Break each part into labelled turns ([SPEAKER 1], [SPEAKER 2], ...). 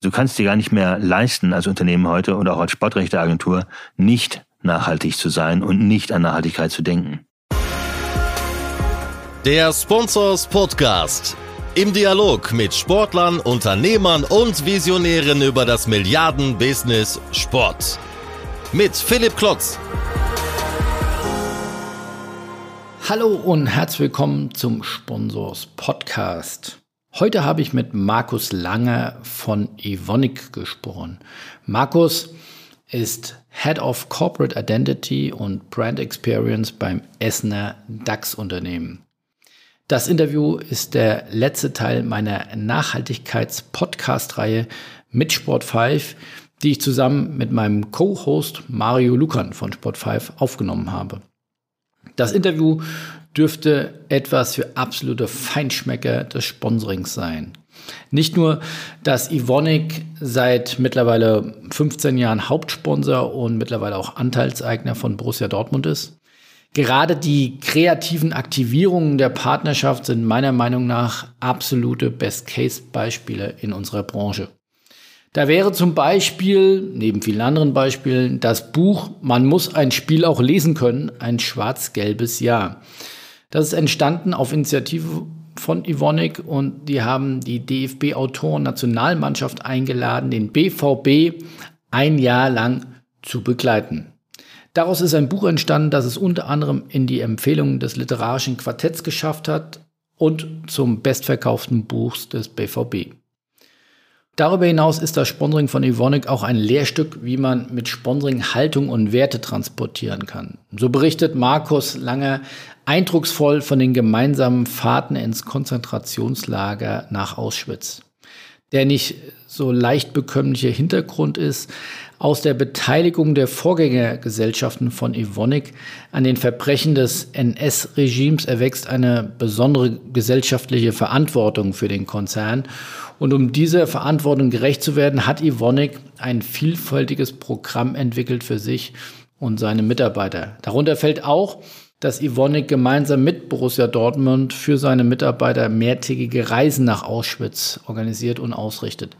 [SPEAKER 1] Du kannst dir gar nicht mehr leisten als Unternehmen heute und auch als Sportrechteagentur nicht nachhaltig zu sein und nicht an Nachhaltigkeit zu denken.
[SPEAKER 2] Der Sponsors Podcast. Im Dialog mit Sportlern, Unternehmern und Visionären über das Milliarden-Business Sport. Mit Philipp Klotz.
[SPEAKER 3] Hallo und herzlich willkommen zum Sponsors Podcast. Heute habe ich mit Markus Lange von Evonik gesprochen. Markus ist Head of Corporate Identity und Brand Experience beim Essener DAX-Unternehmen. Das Interview ist der letzte Teil meiner Nachhaltigkeits-Podcast-Reihe mit Sport 5, die ich zusammen mit meinem Co-Host Mario Lukan von Sport 5 aufgenommen habe. Das Interview dürfte etwas für absolute Feinschmecker des Sponsorings sein. Nicht nur, dass Ivonic seit mittlerweile 15 Jahren Hauptsponsor und mittlerweile auch Anteilseigner von Borussia Dortmund ist. Gerade die kreativen Aktivierungen der Partnerschaft sind meiner Meinung nach absolute Best-Case-Beispiele in unserer Branche. Da wäre zum Beispiel, neben vielen anderen Beispielen, das Buch Man muss ein Spiel auch lesen können, ein schwarz-gelbes Jahr. Das ist entstanden auf Initiative von Ivonik und die haben die DFB-Autoren-Nationalmannschaft eingeladen, den BVB ein Jahr lang zu begleiten. Daraus ist ein Buch entstanden, das es unter anderem in die Empfehlungen des literarischen Quartetts geschafft hat und zum bestverkauften Buch des BVB. Darüber hinaus ist das Sponsoring von Evonik auch ein Lehrstück, wie man mit Sponsoring Haltung und Werte transportieren kann. So berichtet Markus Lange eindrucksvoll von den gemeinsamen Fahrten ins Konzentrationslager nach Auschwitz. Der nicht so leicht bekömmliche Hintergrund ist, aus der Beteiligung der Vorgängergesellschaften von Evonik an den Verbrechen des NS-Regimes erwächst eine besondere gesellschaftliche Verantwortung für den Konzern und um dieser Verantwortung gerecht zu werden, hat Ivonik ein vielfältiges Programm entwickelt für sich und seine Mitarbeiter. Darunter fällt auch, dass Ivonik gemeinsam mit Borussia Dortmund für seine Mitarbeiter mehrtägige Reisen nach Auschwitz organisiert und ausrichtet.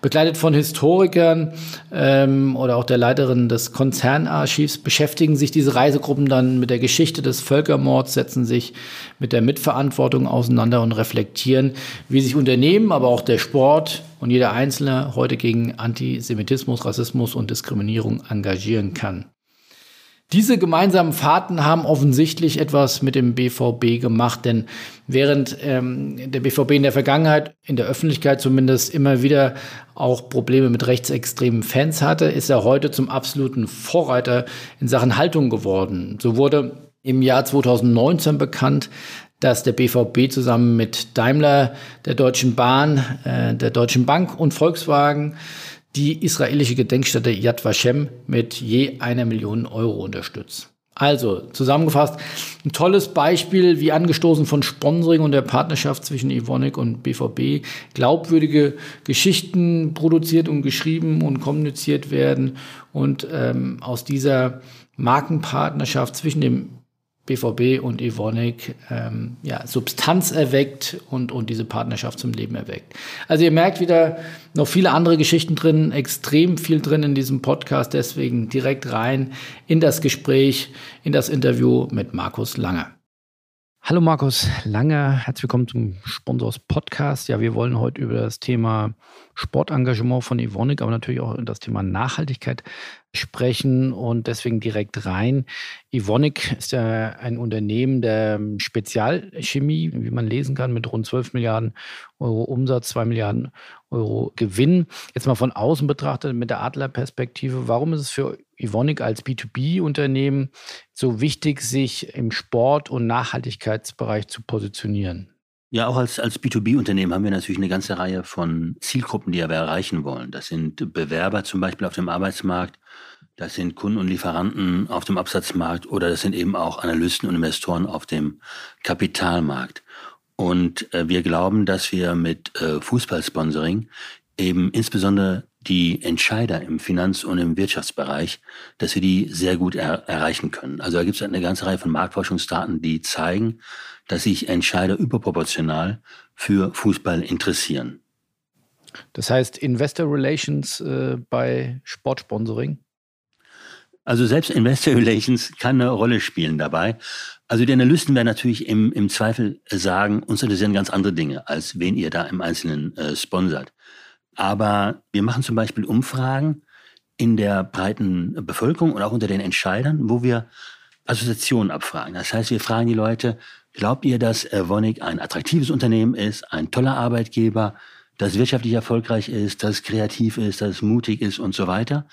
[SPEAKER 3] Begleitet von Historikern ähm, oder auch der Leiterin des Konzernarchivs beschäftigen sich diese Reisegruppen dann mit der Geschichte des Völkermords, setzen sich mit der Mitverantwortung auseinander und reflektieren, wie sich Unternehmen, aber auch der Sport und jeder Einzelne heute gegen Antisemitismus, Rassismus und Diskriminierung engagieren kann. Diese gemeinsamen Fahrten haben offensichtlich etwas mit dem BVB gemacht, denn während ähm, der BVB in der Vergangenheit, in der Öffentlichkeit zumindest, immer wieder auch Probleme mit rechtsextremen Fans hatte, ist er heute zum absoluten Vorreiter in Sachen Haltung geworden. So wurde im Jahr 2019 bekannt, dass der BVB zusammen mit Daimler, der Deutschen Bahn, äh, der Deutschen Bank und Volkswagen die israelische Gedenkstätte Yad Vashem mit je einer Million Euro unterstützt. Also zusammengefasst, ein tolles Beispiel, wie angestoßen von Sponsoring und der Partnerschaft zwischen Evonik und BVB glaubwürdige Geschichten produziert und geschrieben und kommuniziert werden und ähm, aus dieser Markenpartnerschaft zwischen dem BVB und Evonik ähm, ja, Substanz erweckt und, und diese Partnerschaft zum Leben erweckt. Also ihr merkt wieder noch viele andere Geschichten drin, extrem viel drin in diesem Podcast, deswegen direkt rein in das Gespräch, in das Interview mit Markus Lange. Hallo Markus Lange, herzlich willkommen zum Sponsors Podcast. Ja, wir wollen heute über das Thema Sportengagement von Evonik, aber natürlich auch das Thema Nachhaltigkeit sprechen und deswegen direkt rein. Evonik ist ja ein Unternehmen der Spezialchemie, wie man lesen kann, mit rund 12 Milliarden Euro Umsatz, 2 Milliarden Euro Gewinn. Jetzt mal von außen betrachtet mit der Adlerperspektive, warum ist es für Evonik als B2B-Unternehmen so wichtig, sich im Sport- und Nachhaltigkeitsbereich zu positionieren?
[SPEAKER 1] Ja, auch als, als B2B-Unternehmen haben wir natürlich eine ganze Reihe von Zielgruppen, die wir erreichen wollen. Das sind Bewerber zum Beispiel auf dem Arbeitsmarkt, das sind Kunden und Lieferanten auf dem Absatzmarkt oder das sind eben auch Analysten und Investoren auf dem Kapitalmarkt. Und äh, wir glauben, dass wir mit äh, Fußballsponsoring eben insbesondere die Entscheider im Finanz- und im Wirtschaftsbereich, dass wir die sehr gut er erreichen können. Also da gibt es eine ganze Reihe von Marktforschungsdaten, die zeigen, dass sich Entscheider überproportional für Fußball interessieren.
[SPEAKER 3] Das heißt Investor Relations äh, bei Sportsponsoring?
[SPEAKER 1] Also selbst Investor Relations kann eine Rolle spielen dabei. Also die Analysten werden natürlich im, im Zweifel sagen, uns interessieren ganz andere Dinge, als wen ihr da im Einzelnen äh, sponsert. Aber wir machen zum Beispiel Umfragen in der breiten Bevölkerung und auch unter den Entscheidern, wo wir Assoziationen abfragen. Das heißt, wir fragen die Leute, glaubt ihr, dass Evonik ein attraktives Unternehmen ist, ein toller Arbeitgeber, das wirtschaftlich erfolgreich ist, das kreativ ist, das mutig ist und so weiter?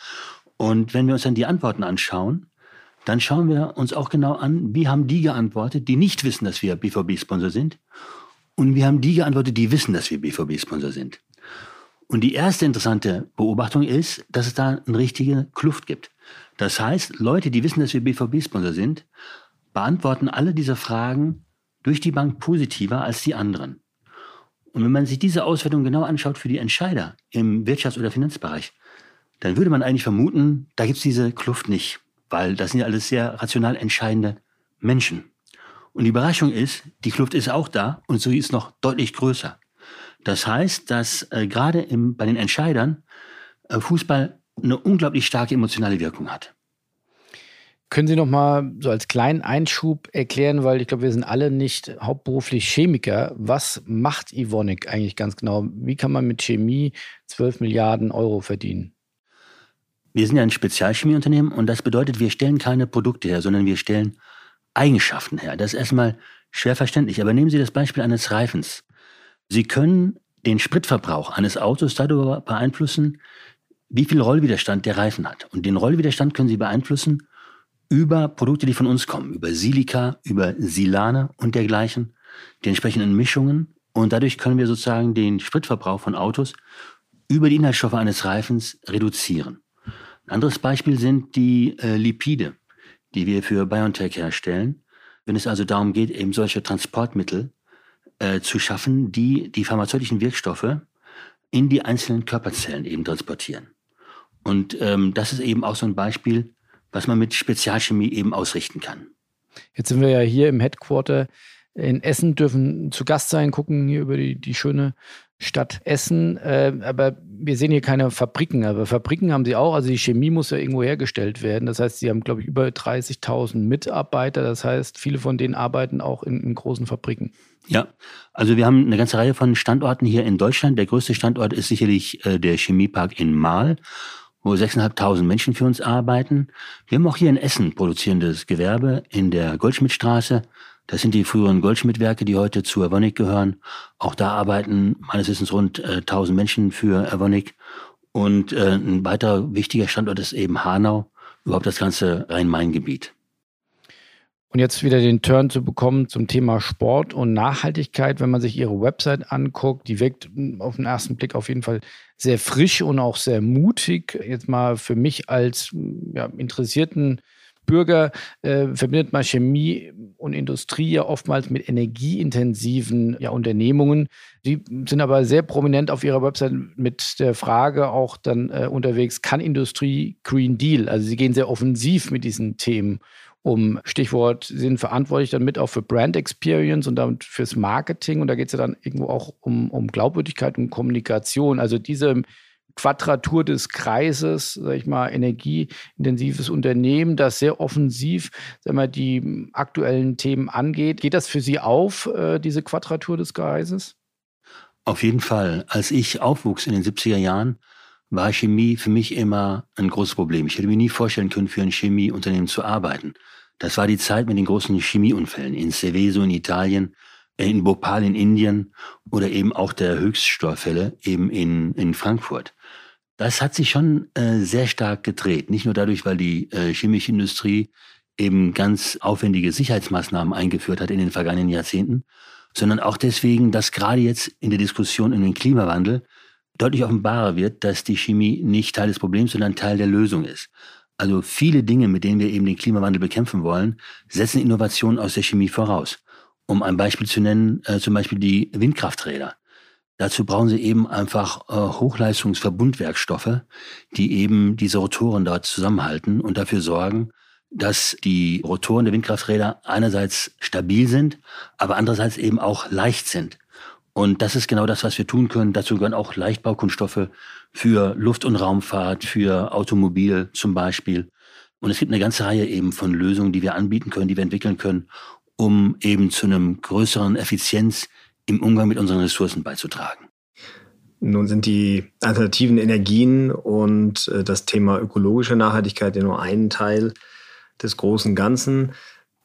[SPEAKER 1] Und wenn wir uns dann die Antworten anschauen, dann schauen wir uns auch genau an, wie haben die geantwortet, die nicht wissen, dass wir BVB-Sponsor sind. Und wie haben die geantwortet, die wissen, dass wir BVB-Sponsor sind. Und die erste interessante Beobachtung ist, dass es da eine richtige Kluft gibt. Das heißt, Leute, die wissen, dass wir BVB-Sponsor sind, beantworten alle diese Fragen durch die Bank positiver als die anderen. Und wenn man sich diese Auswertung genau anschaut für die Entscheider im Wirtschafts- oder Finanzbereich, dann würde man eigentlich vermuten, da gibt es diese Kluft nicht, weil das sind ja alles sehr rational entscheidende Menschen. Und die Überraschung ist, die Kluft ist auch da und so ist noch deutlich größer. Das heißt, dass äh, gerade bei den Entscheidern äh, Fußball eine unglaublich starke emotionale Wirkung hat.
[SPEAKER 3] Können Sie noch mal so als kleinen Einschub erklären, weil ich glaube, wir sind alle nicht hauptberuflich Chemiker. Was macht Evonik eigentlich ganz genau? Wie kann man mit Chemie 12 Milliarden Euro verdienen?
[SPEAKER 1] Wir sind ja ein Spezialchemieunternehmen und das bedeutet, wir stellen keine Produkte her, sondern wir stellen Eigenschaften her. Das ist erstmal schwer verständlich. Aber nehmen Sie das Beispiel eines Reifens. Sie können den Spritverbrauch eines Autos darüber beeinflussen, wie viel Rollwiderstand der Reifen hat. Und den Rollwiderstand können Sie beeinflussen über Produkte, die von uns kommen, über Silika, über Silane und dergleichen, die entsprechenden Mischungen. Und dadurch können wir sozusagen den Spritverbrauch von Autos über die Inhaltsstoffe eines Reifens reduzieren. Ein anderes Beispiel sind die äh, Lipide, die wir für BioNTech herstellen. Wenn es also darum geht, eben solche Transportmittel äh, zu schaffen, die die pharmazeutischen Wirkstoffe in die einzelnen Körperzellen eben transportieren. Und ähm, das ist eben auch so ein Beispiel, was man mit Spezialchemie eben ausrichten kann.
[SPEAKER 3] Jetzt sind wir ja hier im Headquarter in Essen, dürfen zu Gast sein, gucken hier über die, die schöne Stadt Essen. Äh, aber wir sehen hier keine Fabriken. Aber Fabriken haben sie auch. Also die Chemie muss ja irgendwo hergestellt werden. Das heißt, sie haben, glaube ich, über 30.000 Mitarbeiter. Das heißt, viele von denen arbeiten auch in, in großen Fabriken.
[SPEAKER 1] Ja, also wir haben eine ganze Reihe von Standorten hier in Deutschland. Der größte Standort ist sicherlich äh, der Chemiepark in Mahl wo 6.500 Menschen für uns arbeiten. Wir haben auch hier in Essen produzierendes Gewerbe in der Goldschmidtstraße. Das sind die früheren Goldschmidtwerke, die heute zu Evonik gehören. Auch da arbeiten meines Wissens rund äh, 1000 Menschen für Evonik. Und äh, ein weiterer wichtiger Standort ist eben Hanau, überhaupt das ganze Rhein-Main-Gebiet.
[SPEAKER 3] Und jetzt wieder den Turn zu bekommen zum Thema Sport und Nachhaltigkeit, wenn man sich ihre Website anguckt, die wirkt auf den ersten Blick auf jeden Fall sehr frisch und auch sehr mutig. Jetzt mal für mich als ja, interessierten Bürger äh, verbindet man Chemie und Industrie ja oftmals mit energieintensiven ja, Unternehmungen. Die sind aber sehr prominent auf ihrer Website mit der Frage auch dann äh, unterwegs, kann Industrie Green Deal? Also sie gehen sehr offensiv mit diesen Themen um. Stichwort, sie sind verantwortlich dann mit auch für Brand Experience und damit fürs Marketing. Und da geht es ja dann irgendwo auch um, um Glaubwürdigkeit und Kommunikation. Also diese Quadratur des Kreises, sag ich mal, energieintensives Unternehmen, das sehr offensiv sag mal, die aktuellen Themen angeht. Geht das für Sie auf, äh, diese Quadratur des Kreises?
[SPEAKER 1] Auf jeden Fall. Als ich aufwuchs in den 70er Jahren, war Chemie für mich immer ein großes Problem. Ich hätte mir nie vorstellen können, für ein Chemieunternehmen zu arbeiten. Das war die Zeit mit den großen Chemieunfällen in Seveso in Italien, äh, in Bhopal in Indien oder eben auch der Höchststeuerfälle eben in, in Frankfurt. Das hat sich schon äh, sehr stark gedreht. Nicht nur dadurch, weil die äh, chemische Industrie eben ganz aufwendige Sicherheitsmaßnahmen eingeführt hat in den vergangenen Jahrzehnten, sondern auch deswegen, dass gerade jetzt in der Diskussion um den Klimawandel deutlich offenbarer wird, dass die Chemie nicht Teil des Problems, sondern Teil der Lösung ist. Also viele Dinge, mit denen wir eben den Klimawandel bekämpfen wollen, setzen Innovationen aus der Chemie voraus. Um ein Beispiel zu nennen, äh, zum Beispiel die Windkrafträder. Dazu brauchen sie eben einfach äh, Hochleistungsverbundwerkstoffe, die eben diese Rotoren dort zusammenhalten und dafür sorgen, dass die Rotoren der Windkrafträder einerseits stabil sind, aber andererseits eben auch leicht sind. Und das ist genau das, was wir tun können. Dazu gehören auch Leichtbaukunststoffe für Luft- und Raumfahrt, für Automobil zum Beispiel. Und es gibt eine ganze Reihe eben von Lösungen, die wir anbieten können, die wir entwickeln können, um eben zu einem größeren Effizienz im Umgang mit unseren Ressourcen beizutragen.
[SPEAKER 4] Nun sind die alternativen Energien und äh, das Thema ökologische Nachhaltigkeit ja nur ein Teil des großen Ganzen.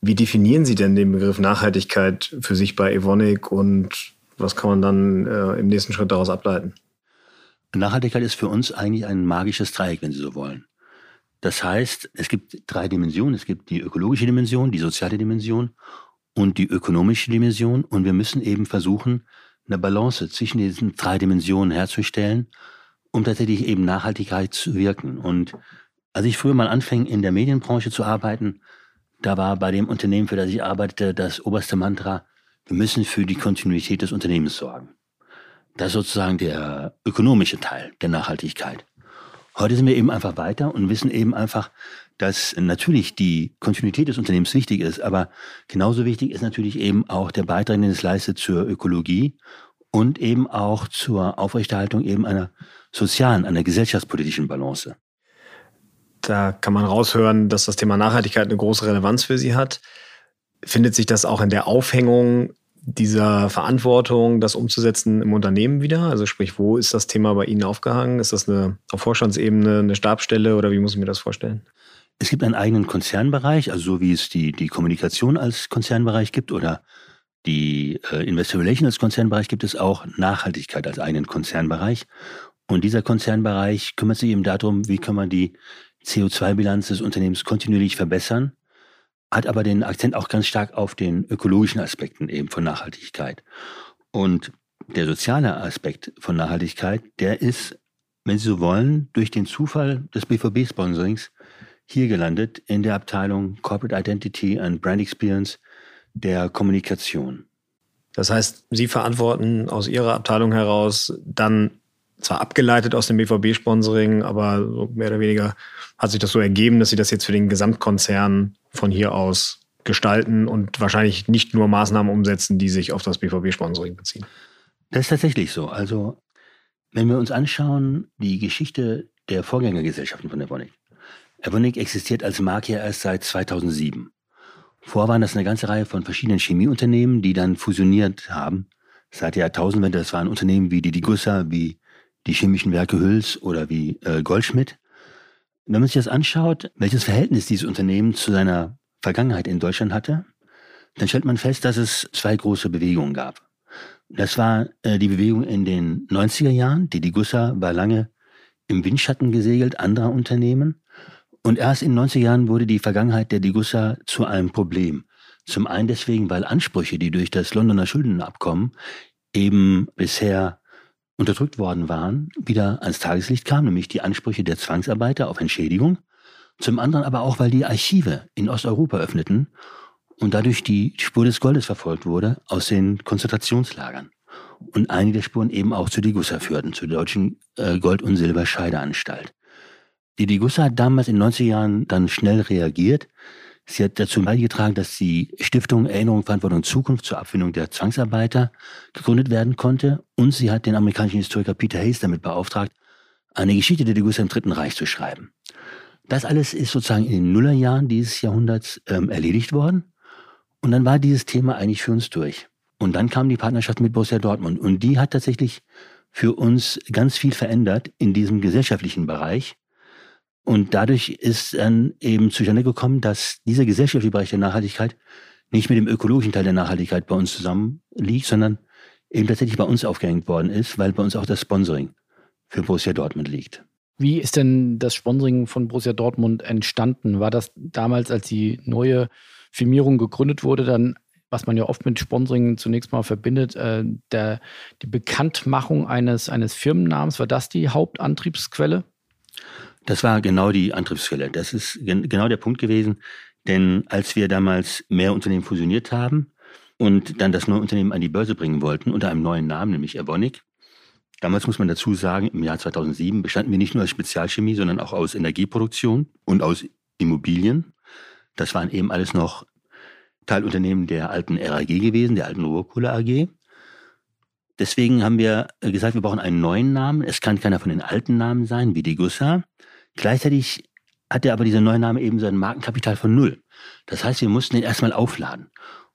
[SPEAKER 4] Wie definieren Sie denn den Begriff Nachhaltigkeit für sich bei Evonik und was kann man dann äh, im nächsten Schritt daraus ableiten?
[SPEAKER 1] Nachhaltigkeit ist für uns eigentlich ein magisches Dreieck, wenn Sie so wollen. Das heißt, es gibt drei Dimensionen. Es gibt die ökologische Dimension, die soziale Dimension und die ökonomische Dimension. Und wir müssen eben versuchen, eine Balance zwischen diesen drei Dimensionen herzustellen, um tatsächlich eben Nachhaltigkeit zu wirken. Und als ich früher mal anfing, in der Medienbranche zu arbeiten, da war bei dem Unternehmen, für das ich arbeitete, das oberste Mantra, wir müssen für die Kontinuität des Unternehmens sorgen. Das ist sozusagen der ökonomische Teil der Nachhaltigkeit. Heute sind wir eben einfach weiter und wissen eben einfach, dass natürlich die Kontinuität des Unternehmens wichtig ist, aber genauso wichtig ist natürlich eben auch der Beitrag, den es leistet zur Ökologie und eben auch zur Aufrechterhaltung eben einer sozialen, einer gesellschaftspolitischen Balance.
[SPEAKER 4] Da kann man raushören, dass das Thema Nachhaltigkeit eine große Relevanz für Sie hat. Findet sich das auch in der Aufhängung dieser Verantwortung, das umzusetzen im Unternehmen wieder? Also sprich, wo ist das Thema bei Ihnen aufgehangen? Ist das eine auf Vorstandsebene eine Stabsstelle oder wie muss ich mir das vorstellen?
[SPEAKER 1] Es gibt einen eigenen Konzernbereich, also so wie es die, die Kommunikation als Konzernbereich gibt oder die äh, Investor Relations als Konzernbereich gibt es auch Nachhaltigkeit als eigenen Konzernbereich. Und dieser Konzernbereich kümmert sich eben darum, wie kann man die CO2-Bilanz des Unternehmens kontinuierlich verbessern, hat aber den Akzent auch ganz stark auf den ökologischen Aspekten eben von Nachhaltigkeit. Und der soziale Aspekt von Nachhaltigkeit, der ist, wenn Sie so wollen, durch den Zufall des BVB-Sponsorings hier gelandet in der Abteilung Corporate Identity and Brand Experience der Kommunikation.
[SPEAKER 4] Das heißt, Sie verantworten aus Ihrer Abteilung heraus dann zwar abgeleitet aus dem BVB-Sponsoring, aber mehr oder weniger hat sich das so ergeben, dass Sie das jetzt für den Gesamtkonzern von hier aus gestalten und wahrscheinlich nicht nur Maßnahmen umsetzen, die sich auf das BVB-Sponsoring beziehen.
[SPEAKER 1] Das ist tatsächlich so. Also, wenn wir uns anschauen, die Geschichte der Vorgängergesellschaften von Evonik, Evonik existiert als Marke erst seit 2007. Vorher waren das eine ganze Reihe von verschiedenen Chemieunternehmen, die dann fusioniert haben. Seit der Jahrtausendwende, das waren Unternehmen wie die Digussa, wie die Chemischen Werke Hüls oder wie äh, Goldschmidt. Wenn man sich das anschaut, welches Verhältnis dieses Unternehmen zu seiner Vergangenheit in Deutschland hatte, dann stellt man fest, dass es zwei große Bewegungen gab. Das war äh, die Bewegung in den 90er Jahren. Die Digussa war lange im Windschatten gesegelt anderer Unternehmen. Und erst in den 90er Jahren wurde die Vergangenheit der Digussa zu einem Problem. Zum einen deswegen, weil Ansprüche, die durch das Londoner Schuldenabkommen eben bisher unterdrückt worden waren, wieder ans Tageslicht kamen, nämlich die Ansprüche der Zwangsarbeiter auf Entschädigung. Zum anderen aber auch, weil die Archive in Osteuropa öffneten und dadurch die Spur des Goldes verfolgt wurde aus den Konzentrationslagern. Und einige der Spuren eben auch zu Digussa führten, zur deutschen äh, Gold- und Silberscheideanstalt. Die Degussa hat damals in den 90er Jahren dann schnell reagiert. Sie hat dazu beigetragen, dass die Stiftung Erinnerung, Verantwortung Zukunft zur Abfindung der Zwangsarbeiter gegründet werden konnte. Und sie hat den amerikanischen Historiker Peter Hayes damit beauftragt, eine Geschichte der Degussa im Dritten Reich zu schreiben. Das alles ist sozusagen in den Nullerjahren dieses Jahrhunderts ähm, erledigt worden. Und dann war dieses Thema eigentlich für uns durch. Und dann kam die Partnerschaft mit Borussia Dortmund. Und die hat tatsächlich für uns ganz viel verändert in diesem gesellschaftlichen Bereich. Und dadurch ist dann eben zustande gekommen, dass dieser gesellschaftliche Bereich der Nachhaltigkeit nicht mit dem ökologischen Teil der Nachhaltigkeit bei uns zusammen liegt, sondern eben tatsächlich bei uns aufgehängt worden ist, weil bei uns auch das Sponsoring für Borussia Dortmund liegt.
[SPEAKER 3] Wie ist denn das Sponsoring von Borussia Dortmund entstanden? War das damals, als die neue Firmierung gegründet wurde, dann, was man ja oft mit Sponsoring zunächst mal verbindet, äh, der, die Bekanntmachung eines, eines Firmennamens, war das die Hauptantriebsquelle?
[SPEAKER 1] Das war genau die Antriebsquelle. Das ist gen genau der Punkt gewesen. Denn als wir damals mehr Unternehmen fusioniert haben und dann das neue Unternehmen an die Börse bringen wollten, unter einem neuen Namen, nämlich Evonik, damals muss man dazu sagen, im Jahr 2007 bestanden wir nicht nur aus Spezialchemie, sondern auch aus Energieproduktion und aus Immobilien. Das waren eben alles noch Teilunternehmen der alten RAG gewesen, der alten Ruhrkohle AG. Deswegen haben wir gesagt, wir brauchen einen neuen Namen. Es kann keiner von den alten Namen sein, wie die Gussa. Gleichzeitig hat er aber dieser neue Name eben sein Markenkapital von null. Das heißt, wir mussten ihn erstmal aufladen.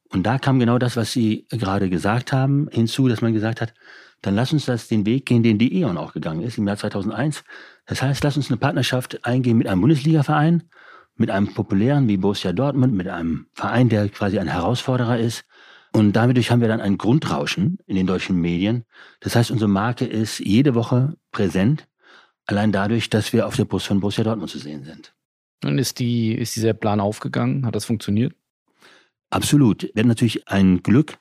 [SPEAKER 1] Und da kam genau das, was Sie gerade gesagt haben, hinzu, dass man gesagt hat, dann lass uns das den Weg gehen, den die E.ON auch gegangen ist im Jahr 2001. Das heißt, lass uns eine Partnerschaft eingehen mit einem Bundesligaverein, mit einem populären wie Borussia Dortmund, mit einem Verein, der quasi ein Herausforderer ist. Und dadurch haben wir dann ein Grundrauschen in den deutschen Medien. Das heißt, unsere Marke ist jede Woche präsent, allein dadurch, dass wir auf der Bus von Borussia Dortmund zu sehen sind.
[SPEAKER 3] Und ist, die, ist dieser Plan aufgegangen? Hat das funktioniert?
[SPEAKER 1] Absolut. Wir hatten natürlich ein Glück,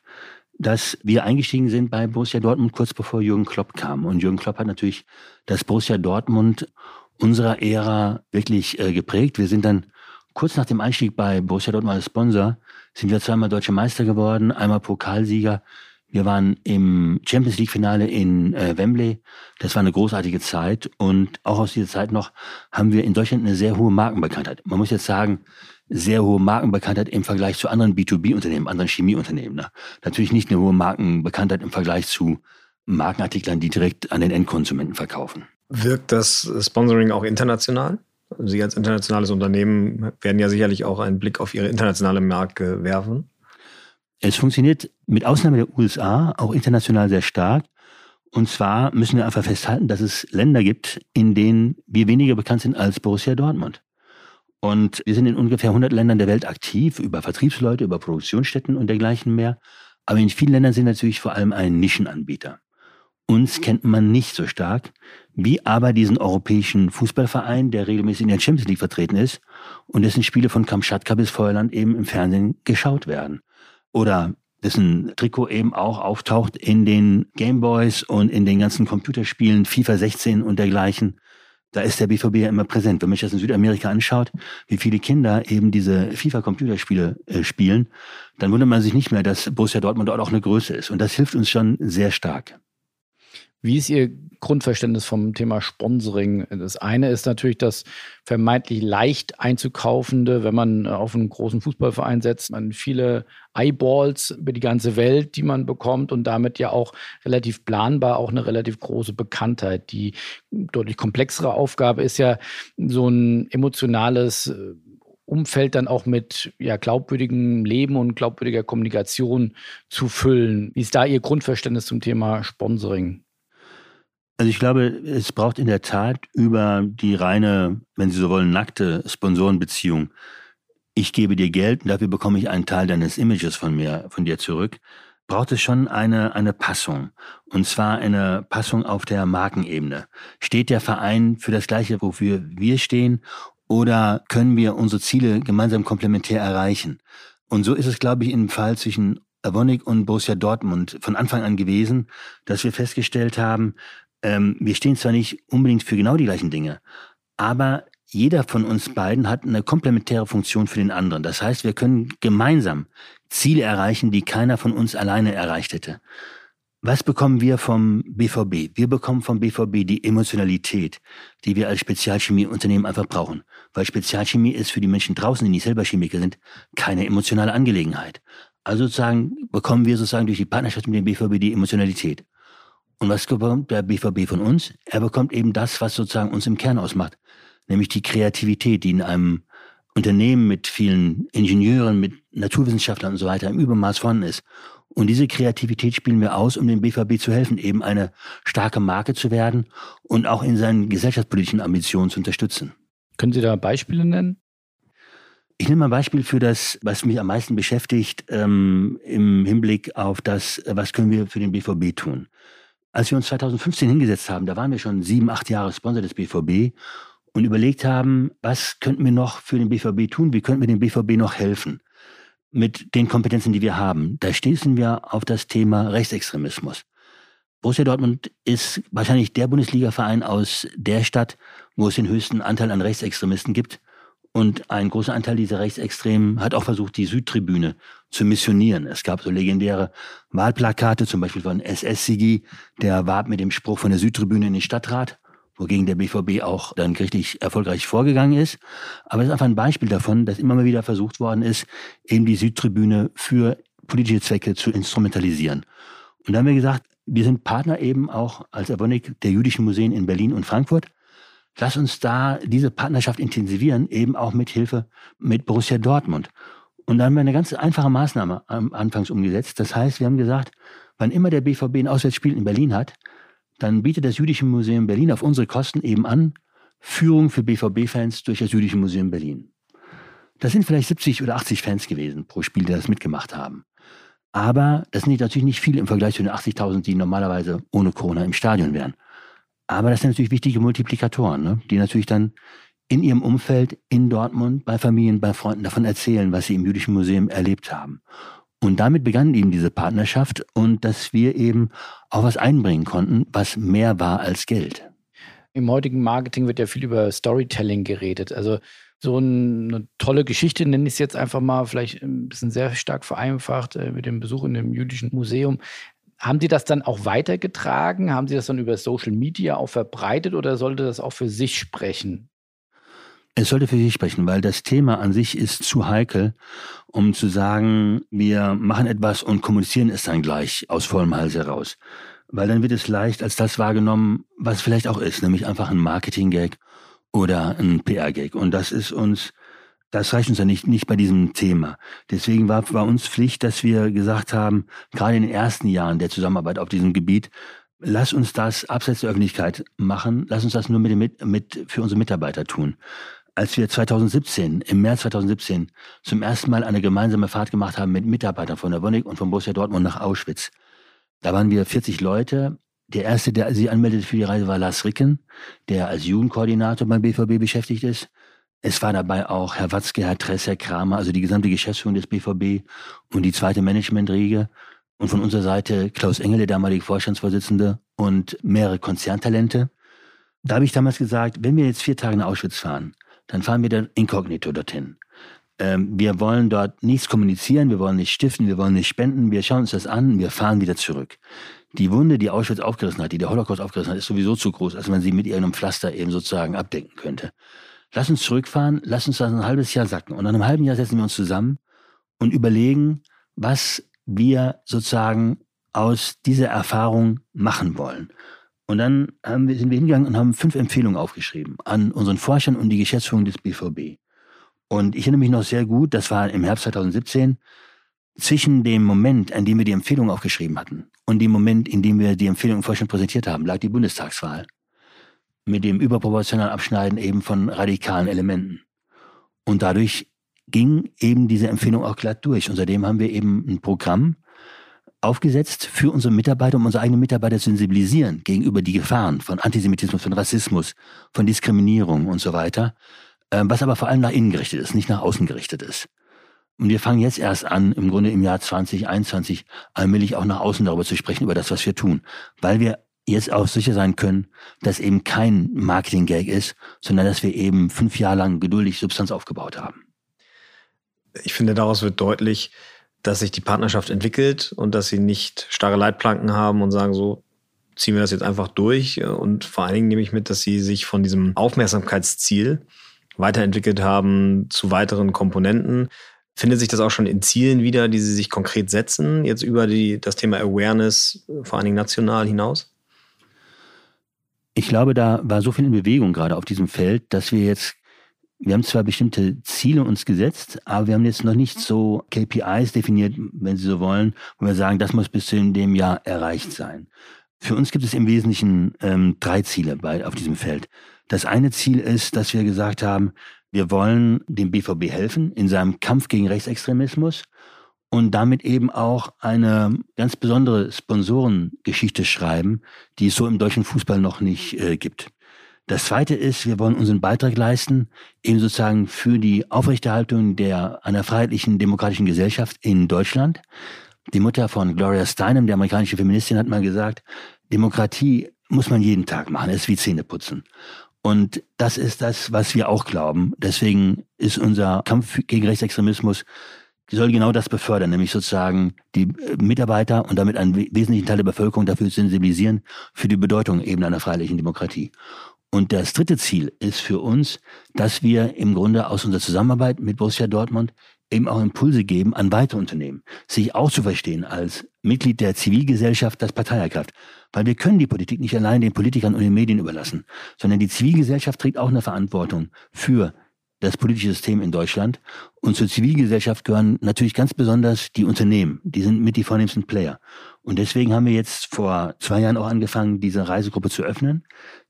[SPEAKER 1] dass wir eingestiegen sind bei Borussia Dortmund kurz bevor Jürgen Klopp kam. Und Jürgen Klopp hat natürlich das Borussia Dortmund unserer Ära wirklich äh, geprägt. Wir sind dann kurz nach dem Einstieg bei Borussia Dortmund als Sponsor, sind wir zweimal deutsche Meister geworden, einmal Pokalsieger. Wir waren im Champions League Finale in äh, Wembley. Das war eine großartige Zeit. Und auch aus dieser Zeit noch haben wir in Deutschland eine sehr hohe Markenbekanntheit. Man muss jetzt sagen, sehr hohe Markenbekanntheit im Vergleich zu anderen B2B-Unternehmen, anderen Chemieunternehmen. Ne? Natürlich nicht eine hohe Markenbekanntheit im Vergleich zu Markenartiklern, die direkt an den Endkonsumenten verkaufen.
[SPEAKER 4] Wirkt das Sponsoring auch international? Sie als internationales Unternehmen werden ja sicherlich auch einen Blick auf Ihre internationale Marke werfen.
[SPEAKER 1] Es funktioniert mit Ausnahme der USA auch international sehr stark. Und zwar müssen wir einfach festhalten, dass es Länder gibt, in denen wir weniger bekannt sind als Borussia Dortmund. Und wir sind in ungefähr 100 Ländern der Welt aktiv, über Vertriebsleute, über Produktionsstätten und dergleichen mehr. Aber in vielen Ländern sind wir natürlich vor allem ein Nischenanbieter. Uns kennt man nicht so stark, wie aber diesen europäischen Fußballverein, der regelmäßig in der Champions League vertreten ist und dessen Spiele von Kamtschatka bis Feuerland eben im Fernsehen geschaut werden. Oder dessen Trikot eben auch auftaucht in den Gameboys und in den ganzen Computerspielen FIFA 16 und dergleichen da ist der BVB ja immer präsent. Wenn man sich das in Südamerika anschaut, wie viele Kinder eben diese FIFA-Computerspiele äh, spielen, dann wundert man sich nicht mehr, dass Borussia Dortmund dort auch eine Größe ist. Und das hilft uns schon sehr stark.
[SPEAKER 3] Wie ist Ihr Grundverständnis vom Thema Sponsoring? Das eine ist natürlich das vermeintlich leicht einzukaufende, wenn man auf einen großen Fußballverein setzt, man viele Eyeballs über die ganze Welt, die man bekommt und damit ja auch relativ planbar auch eine relativ große Bekanntheit. Die deutlich komplexere Aufgabe ist ja so ein emotionales äh, Umfeld dann auch mit ja, glaubwürdigem Leben und glaubwürdiger Kommunikation zu füllen. Wie ist da Ihr Grundverständnis zum Thema Sponsoring?
[SPEAKER 1] Also ich glaube, es braucht in der Tat über die reine, wenn Sie so wollen, nackte Sponsorenbeziehung. Ich gebe dir Geld und dafür bekomme ich einen Teil deines Images von mir, von dir zurück. Braucht es schon eine, eine Passung. Und zwar eine Passung auf der Markenebene. Steht der Verein für das Gleiche, wofür wir stehen? Oder können wir unsere Ziele gemeinsam komplementär erreichen? Und so ist es, glaube ich, im Fall zwischen Avonik und Borussia Dortmund von Anfang an gewesen, dass wir festgestellt haben, ähm, wir stehen zwar nicht unbedingt für genau die gleichen Dinge, aber jeder von uns beiden hat eine komplementäre Funktion für den anderen. Das heißt, wir können gemeinsam Ziele erreichen, die keiner von uns alleine erreicht hätte. Was bekommen wir vom BVB? Wir bekommen vom BVB die Emotionalität, die wir als Spezialchemieunternehmen einfach brauchen. Weil Spezialchemie ist für die Menschen draußen, die nicht selber Chemiker sind, keine emotionale Angelegenheit. Also sozusagen bekommen wir sozusagen durch die Partnerschaft mit dem BVB die Emotionalität. Und was bekommt der BVB von uns? Er bekommt eben das, was sozusagen uns im Kern ausmacht, nämlich die Kreativität, die in einem Unternehmen mit vielen Ingenieuren, mit Naturwissenschaftlern und so weiter im Übermaß vorhanden ist. Und diese Kreativität spielen wir aus, um dem BVB zu helfen, eben eine starke Marke zu werden und auch in seinen gesellschaftspolitischen Ambitionen zu unterstützen.
[SPEAKER 3] Können Sie da Beispiele nennen?
[SPEAKER 1] Ich nehme ein Beispiel für das, was mich am meisten beschäftigt ähm, im Hinblick auf das, was können wir für den BVB tun. Als wir uns 2015 hingesetzt haben, da waren wir schon sieben, acht Jahre Sponsor des BVB und überlegt haben, was könnten wir noch für den BVB tun, wie könnten wir dem BVB noch helfen mit den Kompetenzen, die wir haben. Da stießen wir auf das Thema Rechtsextremismus. Borussia Dortmund ist wahrscheinlich der Bundesligaverein aus der Stadt, wo es den höchsten Anteil an Rechtsextremisten gibt. Und ein großer Anteil dieser Rechtsextremen hat auch versucht, die Südtribüne zu missionieren. Es gab so legendäre Wahlplakate, zum Beispiel von SS-Sigi, der warb mit dem Spruch von der Südtribüne in den Stadtrat, wogegen der BVB auch dann richtig erfolgreich vorgegangen ist. Aber es ist einfach ein Beispiel davon, dass immer mal wieder versucht worden ist, eben die Südtribüne für politische Zwecke zu instrumentalisieren. Und da haben wir gesagt, wir sind Partner eben auch als Evonik der jüdischen Museen in Berlin und Frankfurt. Lass uns da diese Partnerschaft intensivieren, eben auch mit Hilfe mit Borussia Dortmund. Und da haben wir eine ganz einfache Maßnahme anfangs umgesetzt. Das heißt, wir haben gesagt, wann immer der BVB ein Auswärtsspiel in Berlin hat, dann bietet das Jüdische Museum Berlin auf unsere Kosten eben an, Führung für BVB-Fans durch das Jüdische Museum Berlin. Das sind vielleicht 70 oder 80 Fans gewesen pro Spiel, die das mitgemacht haben. Aber das sind natürlich nicht viele im Vergleich zu den 80.000, die normalerweise ohne Corona im Stadion wären. Aber das sind natürlich wichtige Multiplikatoren, ne? die natürlich dann in ihrem Umfeld in Dortmund, bei Familien, bei Freunden davon erzählen, was sie im Jüdischen Museum erlebt haben. Und damit begann eben diese Partnerschaft und dass wir eben auch was einbringen konnten, was mehr war als Geld.
[SPEAKER 3] Im heutigen Marketing wird ja viel über Storytelling geredet. Also so eine tolle Geschichte, nenne ich es jetzt einfach mal, vielleicht ein bisschen sehr stark vereinfacht äh, mit dem Besuch in dem jüdischen Museum. Haben Sie das dann auch weitergetragen? Haben Sie das dann über Social Media auch verbreitet oder sollte das auch für sich sprechen?
[SPEAKER 1] Es sollte für sich sprechen, weil das Thema an sich ist zu heikel, um zu sagen, wir machen etwas und kommunizieren es dann gleich aus vollem Hals heraus. Weil dann wird es leicht als das wahrgenommen, was vielleicht auch ist, nämlich einfach ein Marketing-Gag oder ein PR-Gag. Und das ist uns, das reicht uns ja nicht, nicht bei diesem Thema. Deswegen war, war uns Pflicht, dass wir gesagt haben, gerade in den ersten Jahren der Zusammenarbeit auf diesem Gebiet, lass uns das abseits der Öffentlichkeit machen, lass uns das nur mit, mit, mit für unsere Mitarbeiter tun als wir 2017, im März 2017, zum ersten Mal eine gemeinsame Fahrt gemacht haben mit Mitarbeitern von der Wonig und von Borussia Dortmund nach Auschwitz. Da waren wir 40 Leute. Der erste, der sich anmeldete für die Reise, war Lars Ricken, der als Jugendkoordinator beim BVB beschäftigt ist. Es war dabei auch Herr Watzke, Herr Tress, Herr Kramer, also die gesamte Geschäftsführung des BVB und die zweite Managementriege. Und von unserer Seite Klaus Engel, der damalige Vorstandsvorsitzende und mehrere Konzerntalente. Da habe ich damals gesagt, wenn wir jetzt vier Tage nach Auschwitz fahren, dann fahren wir dann inkognito dorthin. Ähm, wir wollen dort nichts kommunizieren, wir wollen nicht stiften, wir wollen nicht spenden, wir schauen uns das an, wir fahren wieder zurück. Die Wunde, die Auschwitz aufgerissen hat, die der Holocaust aufgerissen hat, ist sowieso zu groß, als man sie mit irgendeinem Pflaster eben sozusagen abdecken könnte. Lass uns zurückfahren, lass uns das ein halbes Jahr sacken. Und nach einem halben Jahr setzen wir uns zusammen und überlegen, was wir sozusagen aus dieser Erfahrung machen wollen. Und dann haben wir, sind wir hingegangen und haben fünf Empfehlungen aufgeschrieben an unseren Forschern und die Geschäftsführung des BVB. Und ich erinnere mich noch sehr gut, das war im Herbst 2017, zwischen dem Moment, an dem wir die Empfehlung aufgeschrieben hatten und dem Moment, in dem wir die Empfehlung im Vorstand präsentiert haben, lag die Bundestagswahl. Mit dem überproportionalen Abschneiden eben von radikalen Elementen. Und dadurch ging eben diese Empfehlung auch glatt durch. Und seitdem haben wir eben ein Programm, aufgesetzt für unsere Mitarbeiter, um unsere eigenen Mitarbeiter zu sensibilisieren gegenüber die Gefahren von Antisemitismus, von Rassismus, von Diskriminierung und so weiter, ähm, was aber vor allem nach innen gerichtet ist, nicht nach außen gerichtet ist. Und wir fangen jetzt erst an, im Grunde im Jahr 2021 allmählich auch nach außen darüber zu sprechen, über das, was wir tun, weil wir jetzt auch sicher sein können, dass eben kein Marketing-Gag ist, sondern dass wir eben fünf Jahre lang geduldig Substanz aufgebaut haben.
[SPEAKER 4] Ich finde, daraus wird deutlich, dass sich die Partnerschaft entwickelt und dass sie nicht starre Leitplanken haben und sagen, so ziehen wir das jetzt einfach durch. Und vor allen Dingen nehme ich mit, dass sie sich von diesem Aufmerksamkeitsziel weiterentwickelt haben zu weiteren Komponenten. Findet sich das auch schon in Zielen wieder, die Sie sich konkret setzen, jetzt über die, das Thema Awareness, vor allen Dingen national hinaus?
[SPEAKER 1] Ich glaube, da war so viel in Bewegung gerade auf diesem Feld, dass wir jetzt wir haben zwar bestimmte Ziele uns gesetzt, aber wir haben jetzt noch nicht so KPIs definiert, wenn Sie so wollen, wo wir sagen, das muss bis zu dem Jahr erreicht sein. Für uns gibt es im Wesentlichen ähm, drei Ziele bei, auf diesem Feld. Das eine Ziel ist, dass wir gesagt haben, wir wollen dem BVB helfen in seinem Kampf gegen Rechtsextremismus und damit eben auch eine ganz besondere Sponsorengeschichte schreiben, die es so im deutschen Fußball noch nicht äh, gibt. Das zweite ist, wir wollen unseren Beitrag leisten, eben sozusagen für die Aufrechterhaltung der, einer freiheitlichen demokratischen Gesellschaft in Deutschland. Die Mutter von Gloria Steinem, der amerikanische Feministin, hat mal gesagt, Demokratie muss man jeden Tag machen, es ist wie Zähneputzen. Und das ist das, was wir auch glauben. Deswegen ist unser Kampf gegen Rechtsextremismus soll genau das befördern, nämlich sozusagen die Mitarbeiter und damit einen wesentlichen Teil der Bevölkerung dafür sensibilisieren für die Bedeutung eben einer freiheitlichen Demokratie. Und das dritte Ziel ist für uns, dass wir im Grunde aus unserer Zusammenarbeit mit Borussia Dortmund eben auch Impulse geben an weitere Unternehmen, sich auch zu verstehen als Mitglied der Zivilgesellschaft, das Partei. Weil wir können die Politik nicht allein den Politikern und den Medien überlassen, sondern die Zivilgesellschaft trägt auch eine Verantwortung für das politische System in Deutschland. Und zur Zivilgesellschaft gehören natürlich ganz besonders die Unternehmen. Die sind mit die vornehmsten Player. Und deswegen haben wir jetzt vor zwei Jahren auch angefangen, diese Reisegruppe zu öffnen,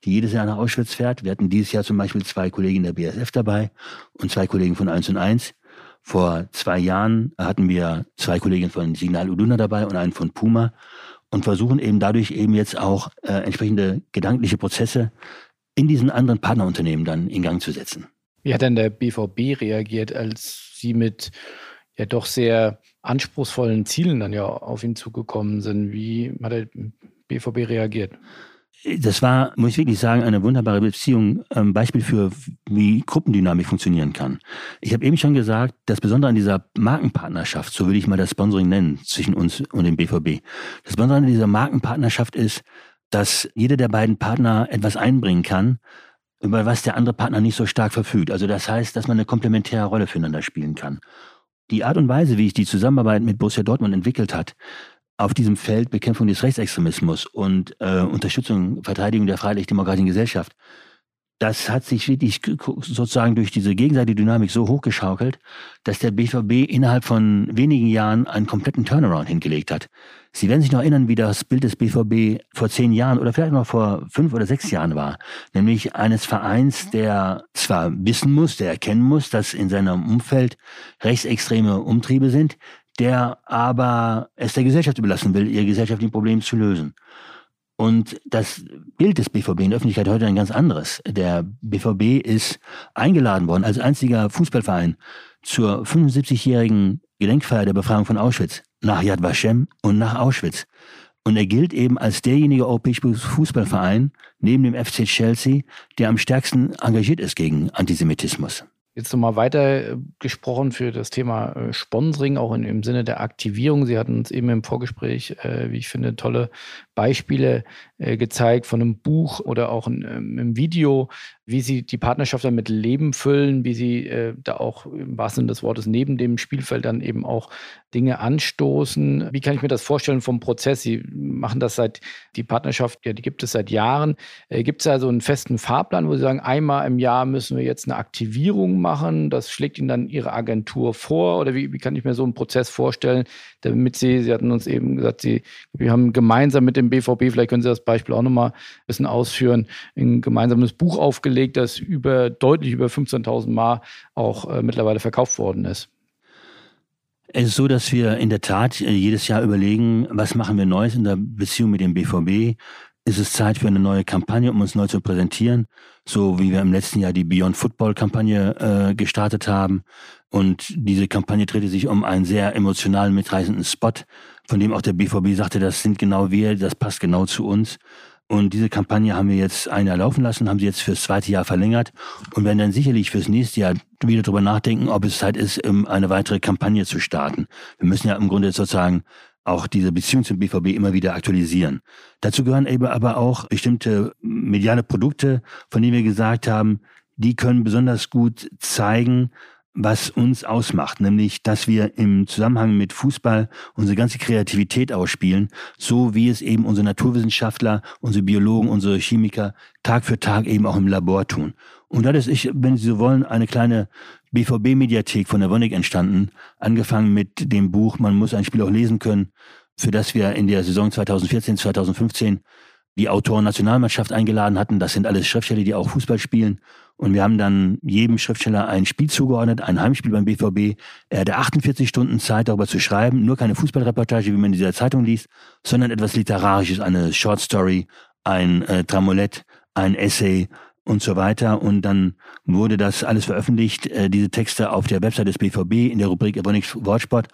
[SPEAKER 1] die jedes Jahr nach Auschwitz fährt. Wir hatten dieses Jahr zum Beispiel zwei Kollegen der BSF dabei und zwei Kollegen von 1 und 1. Vor zwei Jahren hatten wir zwei Kollegen von Signal Uduna dabei und einen von Puma und versuchen eben dadurch eben jetzt auch äh, entsprechende gedankliche Prozesse in diesen anderen Partnerunternehmen dann in Gang zu setzen.
[SPEAKER 3] Wie hat denn der BVB reagiert, als Sie mit ja doch sehr anspruchsvollen Zielen dann ja auf ihn zugekommen sind? Wie hat der BVB reagiert?
[SPEAKER 1] Das war, muss ich wirklich sagen, eine wunderbare Beziehung, ein ähm, Beispiel für, wie Gruppendynamik funktionieren kann. Ich habe eben schon gesagt, das Besondere an dieser Markenpartnerschaft, so würde ich mal das Sponsoring nennen, zwischen uns und dem BVB. Das Besondere an dieser Markenpartnerschaft ist, dass jeder der beiden Partner etwas einbringen kann, über was der andere Partner nicht so stark verfügt. Also das heißt, dass man eine komplementäre Rolle füreinander spielen kann. Die Art und Weise, wie sich die Zusammenarbeit mit Borussia Dortmund entwickelt hat, auf diesem Feld Bekämpfung des Rechtsextremismus und äh, Unterstützung, Verteidigung der freiheitlich-demokratischen Gesellschaft, das hat sich wirklich sozusagen durch diese gegenseitige Dynamik so hochgeschaukelt, dass der BVB innerhalb von wenigen Jahren einen kompletten Turnaround hingelegt hat. Sie werden sich noch erinnern, wie das Bild des BVB vor zehn Jahren oder vielleicht noch vor fünf oder sechs Jahren war. Nämlich eines Vereins, der zwar wissen muss, der erkennen muss, dass in seinem Umfeld rechtsextreme Umtriebe sind, der aber es der Gesellschaft überlassen will, ihr gesellschaftlichen Problem zu lösen. Und das Bild des BVB in der Öffentlichkeit heute ein ganz anderes. Der BVB ist eingeladen worden als einziger Fußballverein zur 75-jährigen Gedenkfeier der Befreiung von Auschwitz nach Yad Vashem und nach Auschwitz. Und er gilt eben als derjenige europäische Fußballverein neben dem FC Chelsea, der am stärksten engagiert ist gegen Antisemitismus.
[SPEAKER 3] Jetzt nochmal weiter äh, gesprochen für das Thema äh, Sponsoring, auch in, im Sinne der Aktivierung. Sie hatten uns eben im Vorgespräch, äh, wie ich finde, tolle Beispiele äh, gezeigt von einem Buch oder auch in, ähm, im Video, wie Sie die Partnerschaft dann mit Leben füllen, wie Sie äh, da auch im wahrsten Sinne des Wortes neben dem Spielfeld dann eben auch Dinge anstoßen. Wie kann ich mir das vorstellen vom Prozess? Sie machen das seit, die Partnerschaft, ja, die gibt es seit Jahren. Äh, gibt es also einen festen Fahrplan, wo Sie sagen, einmal im Jahr müssen wir jetzt eine Aktivierung machen? Das schlägt Ihnen dann Ihre Agentur vor? Oder wie, wie kann ich mir so einen Prozess vorstellen, damit Sie, Sie hatten uns eben gesagt, Sie, wir haben gemeinsam mit dem BVB, vielleicht können Sie das Beispiel auch nochmal ein bisschen ausführen, ein gemeinsames Buch aufgelegt, das über deutlich über 15.000 Mal auch äh, mittlerweile verkauft worden ist.
[SPEAKER 1] Es ist so, dass wir in der Tat äh, jedes Jahr überlegen, was machen wir Neues in der Beziehung mit dem BVB? Ist es Zeit für eine neue Kampagne, um uns neu zu präsentieren? So wie wir im letzten Jahr die Beyond Football Kampagne äh, gestartet haben. Und diese Kampagne drehte sich um einen sehr emotional mitreißenden Spot, von dem auch der BVB sagte, das sind genau wir, das passt genau zu uns. Und diese Kampagne haben wir jetzt ein Jahr laufen lassen, haben sie jetzt fürs zweite Jahr verlängert und werden dann sicherlich fürs nächste Jahr wieder darüber nachdenken, ob es Zeit ist, eine weitere Kampagne zu starten. Wir müssen ja im Grunde sozusagen auch diese Beziehung zum BVB immer wieder aktualisieren. Dazu gehören eben aber auch bestimmte mediale Produkte, von denen wir gesagt haben, die können besonders gut zeigen, was uns ausmacht, nämlich, dass wir im Zusammenhang mit Fußball unsere ganze Kreativität ausspielen, so wie es eben unsere Naturwissenschaftler, unsere Biologen, unsere Chemiker Tag für Tag eben auch im Labor tun. Und da ist, ich, wenn Sie so wollen, eine kleine BVB-Mediathek von der Wonig entstanden, angefangen mit dem Buch Man muss ein Spiel auch lesen können, für das wir in der Saison 2014, 2015 die Autoren Nationalmannschaft eingeladen hatten. Das sind alles Schriftsteller, die auch Fußball spielen. Und wir haben dann jedem Schriftsteller ein Spiel zugeordnet, ein Heimspiel beim BVB. Er hatte 48 Stunden Zeit, darüber zu schreiben. Nur keine Fußballreportage, wie man in dieser Zeitung liest, sondern etwas Literarisches, eine Short Story, ein äh, Tramolett, ein Essay und so weiter. Und dann wurde das alles veröffentlicht, äh, diese Texte auf der Website des BVB in der Rubrik Evonik Wortsport.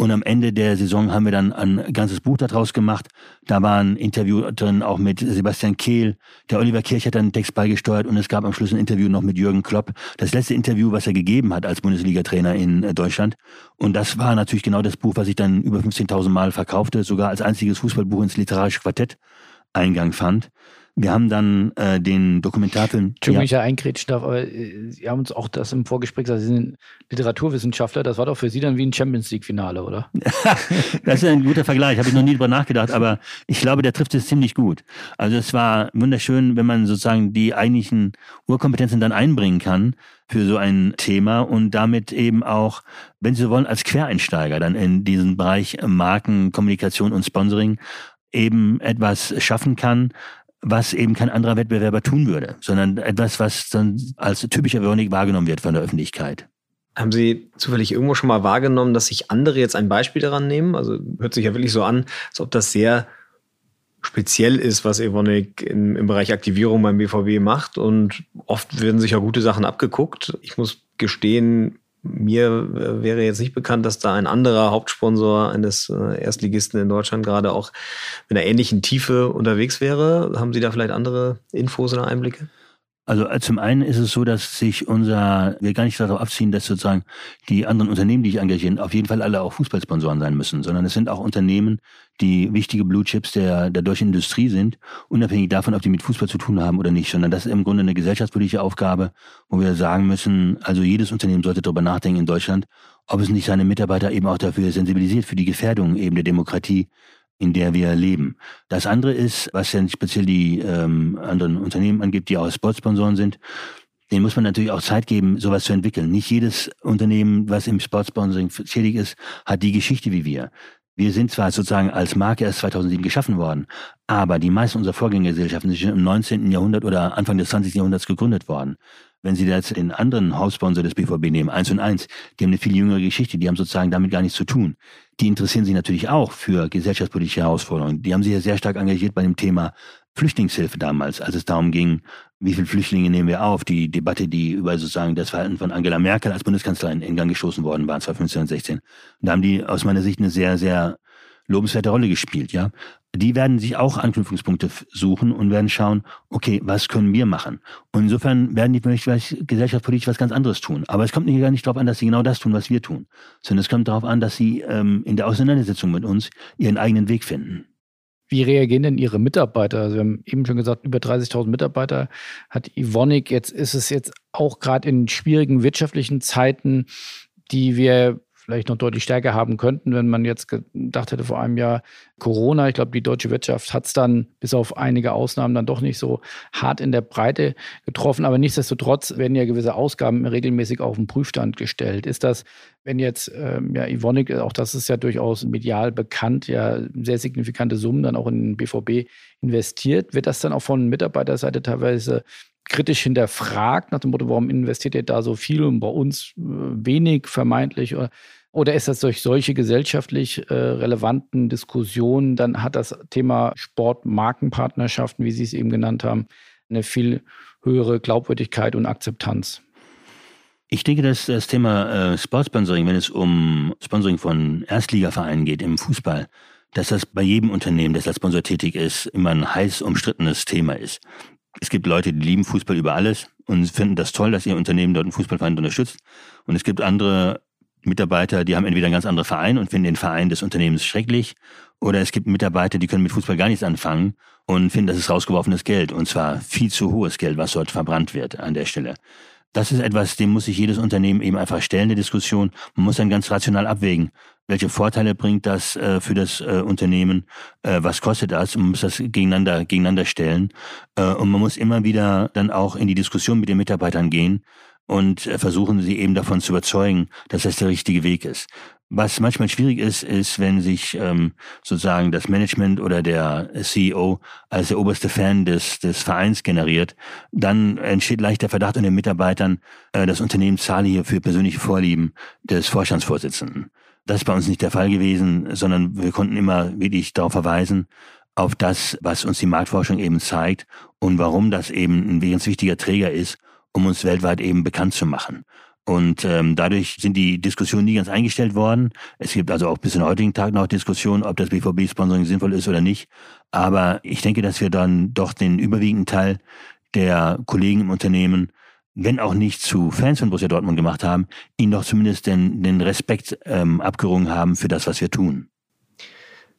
[SPEAKER 1] Und am Ende der Saison haben wir dann ein ganzes Buch daraus gemacht. Da war ein Interview drin, auch mit Sebastian Kehl. Der Oliver Kirch hat dann einen Text beigesteuert und es gab am Schluss ein Interview noch mit Jürgen Klopp. Das letzte Interview, was er gegeben hat als Bundesliga-Trainer in äh, Deutschland. Und das war natürlich genau das Buch, was ich dann über 15.000 Mal verkaufte, sogar als einziges Fußballbuch ins literarische Quartett Eingang fand. Wir haben dann äh, den Dokumentarfilm.
[SPEAKER 3] Entschuldigung, ja. ich ja eingrätschen darf, aber äh, Sie haben uns auch das im Vorgespräch gesagt, Sie sind Literaturwissenschaftler. Das war doch für Sie dann wie ein Champions League-Finale, oder?
[SPEAKER 1] das ist ein guter Vergleich, habe ich noch nie drüber nachgedacht, aber ich glaube, der trifft es ziemlich gut. Also es war wunderschön, wenn man sozusagen die eigentlichen Urkompetenzen dann einbringen kann für so ein Thema und damit eben auch, wenn Sie so wollen, als Quereinsteiger dann in diesen Bereich Marken, Kommunikation und Sponsoring eben etwas schaffen kann, was eben kein anderer Wettbewerber tun würde, sondern etwas, was dann als typischer Veronik wahrgenommen wird von der Öffentlichkeit.
[SPEAKER 4] Haben Sie zufällig irgendwo schon mal wahrgenommen, dass sich andere jetzt ein Beispiel daran nehmen? Also hört sich ja wirklich so an, als ob das sehr speziell ist, was Evonik im, im Bereich Aktivierung beim BVB macht. Und oft werden sich ja gute Sachen abgeguckt. Ich muss gestehen, mir äh, wäre jetzt nicht bekannt, dass da ein anderer Hauptsponsor eines äh, Erstligisten in Deutschland gerade auch mit einer ähnlichen Tiefe unterwegs wäre. Haben Sie da vielleicht andere Infos oder Einblicke?
[SPEAKER 1] Also äh, zum einen ist es so, dass sich unser, wir gar nicht darauf abziehen, dass sozusagen die anderen Unternehmen, die ich engagieren, auf jeden Fall alle auch Fußballsponsoren sein müssen, sondern es sind auch Unternehmen, die wichtige Blue Chips der, der deutschen Industrie sind, unabhängig davon, ob die mit Fußball zu tun haben oder nicht, sondern das ist im Grunde eine gesellschaftspolitische Aufgabe, wo wir sagen müssen, also jedes Unternehmen sollte darüber nachdenken in Deutschland, ob es nicht seine Mitarbeiter eben auch dafür sensibilisiert, für die Gefährdung eben der Demokratie, in der wir leben. Das andere ist, was ja speziell die ähm, anderen Unternehmen angibt, die auch Sportsponsoren sind, denen muss man natürlich auch Zeit geben, sowas zu entwickeln. Nicht jedes Unternehmen, was im Sportsponsoring tätig ist, hat die Geschichte wie wir. Wir sind zwar sozusagen als Marke erst 2007 geschaffen worden, aber die meisten unserer Vorgängergesellschaften sind schon im 19. Jahrhundert oder Anfang des 20. Jahrhunderts gegründet worden. Wenn Sie jetzt den anderen Hauptsponsor des BVB nehmen, eins und eins, die haben eine viel jüngere Geschichte, die haben sozusagen damit gar nichts zu tun. Die interessieren sich natürlich auch für gesellschaftspolitische Herausforderungen. Die haben sich ja sehr stark engagiert bei dem Thema Flüchtlingshilfe damals, als es darum ging, wie viele Flüchtlinge nehmen wir auf? Die Debatte, die über sozusagen das Verhalten von Angela Merkel als Bundeskanzlerin in Gang gestoßen worden war, 2015 und 16. Da haben die aus meiner Sicht eine sehr, sehr lobenswerte Rolle gespielt, ja. Die werden sich auch Anknüpfungspunkte suchen und werden schauen, okay, was können wir machen? Und insofern werden die vielleicht gesellschaftspolitisch was ganz anderes tun. Aber es kommt nicht, gar nicht darauf an, dass sie genau das tun, was wir tun, sondern es kommt darauf an, dass sie ähm, in der Auseinandersetzung mit uns ihren eigenen Weg finden.
[SPEAKER 3] Wie reagieren denn Ihre Mitarbeiter? Also wir haben eben schon gesagt, über 30.000 Mitarbeiter hat Ivonic. Jetzt ist es jetzt auch gerade in schwierigen wirtschaftlichen Zeiten, die wir vielleicht noch deutlich stärker haben könnten, wenn man jetzt gedacht hätte vor einem Jahr Corona. Ich glaube, die deutsche Wirtschaft hat es dann bis auf einige Ausnahmen dann doch nicht so hart in der Breite getroffen. Aber nichtsdestotrotz werden ja gewisse Ausgaben regelmäßig auf den Prüfstand gestellt. Ist das, wenn jetzt ähm, ja Ivonik, auch das ist ja durchaus medial bekannt, ja sehr signifikante Summen dann auch in den BVB investiert, wird das dann auch von Mitarbeiterseite teilweise kritisch hinterfragt, nach dem Motto, warum investiert ihr da so viel und bei uns äh, wenig vermeintlich? Oder oder ist das durch solche gesellschaftlich äh, relevanten Diskussionen, dann hat das Thema Sport-Markenpartnerschaften, wie Sie es eben genannt haben, eine viel höhere Glaubwürdigkeit und Akzeptanz?
[SPEAKER 1] Ich denke, dass das Thema äh, Sportsponsoring, wenn es um Sponsoring von Erstligavereinen geht im Fußball, dass das bei jedem Unternehmen, das als Sponsor tätig ist, immer ein heiß umstrittenes Thema ist. Es gibt Leute, die lieben Fußball über alles und finden das toll, dass ihr Unternehmen dort einen Fußballverein unterstützt. Und es gibt andere Mitarbeiter, die haben entweder einen ganz anderen Verein und finden den Verein des Unternehmens schrecklich, oder es gibt Mitarbeiter, die können mit Fußball gar nichts anfangen und finden, das ist rausgeworfenes Geld, und zwar viel zu hohes Geld, was dort verbrannt wird an der Stelle. Das ist etwas, dem muss sich jedes Unternehmen eben einfach stellen, die Diskussion. Man muss dann ganz rational abwägen, welche Vorteile bringt das äh, für das äh, Unternehmen, äh, was kostet das, man muss das gegeneinander, gegeneinander stellen. Äh, und man muss immer wieder dann auch in die Diskussion mit den Mitarbeitern gehen, und äh, versuchen sie eben davon zu überzeugen, dass das der richtige Weg ist. Was manchmal schwierig ist, ist, wenn sich ähm, sozusagen das Management oder der CEO als der oberste Fan des, des Vereins generiert, dann entsteht leicht der Verdacht unter den Mitarbeitern, äh, das Unternehmen zahle hier für persönliche Vorlieben des Vorstandsvorsitzenden. Das ist bei uns nicht der Fall gewesen, sondern wir konnten immer wirklich darauf verweisen, auf das, was uns die Marktforschung eben zeigt und warum das eben ein ganz wichtiger Träger ist um uns weltweit eben bekannt zu machen. Und ähm, dadurch sind die Diskussionen nie ganz eingestellt worden. Es gibt also auch bis in heutigen Tag noch Diskussionen, ob das BVB-Sponsoring sinnvoll ist oder nicht. Aber ich denke, dass wir dann doch den überwiegenden Teil der Kollegen im Unternehmen, wenn auch nicht zu Fans von Borussia Dortmund gemacht haben, ihnen doch zumindest den, den Respekt ähm, abgerungen haben für das, was wir tun.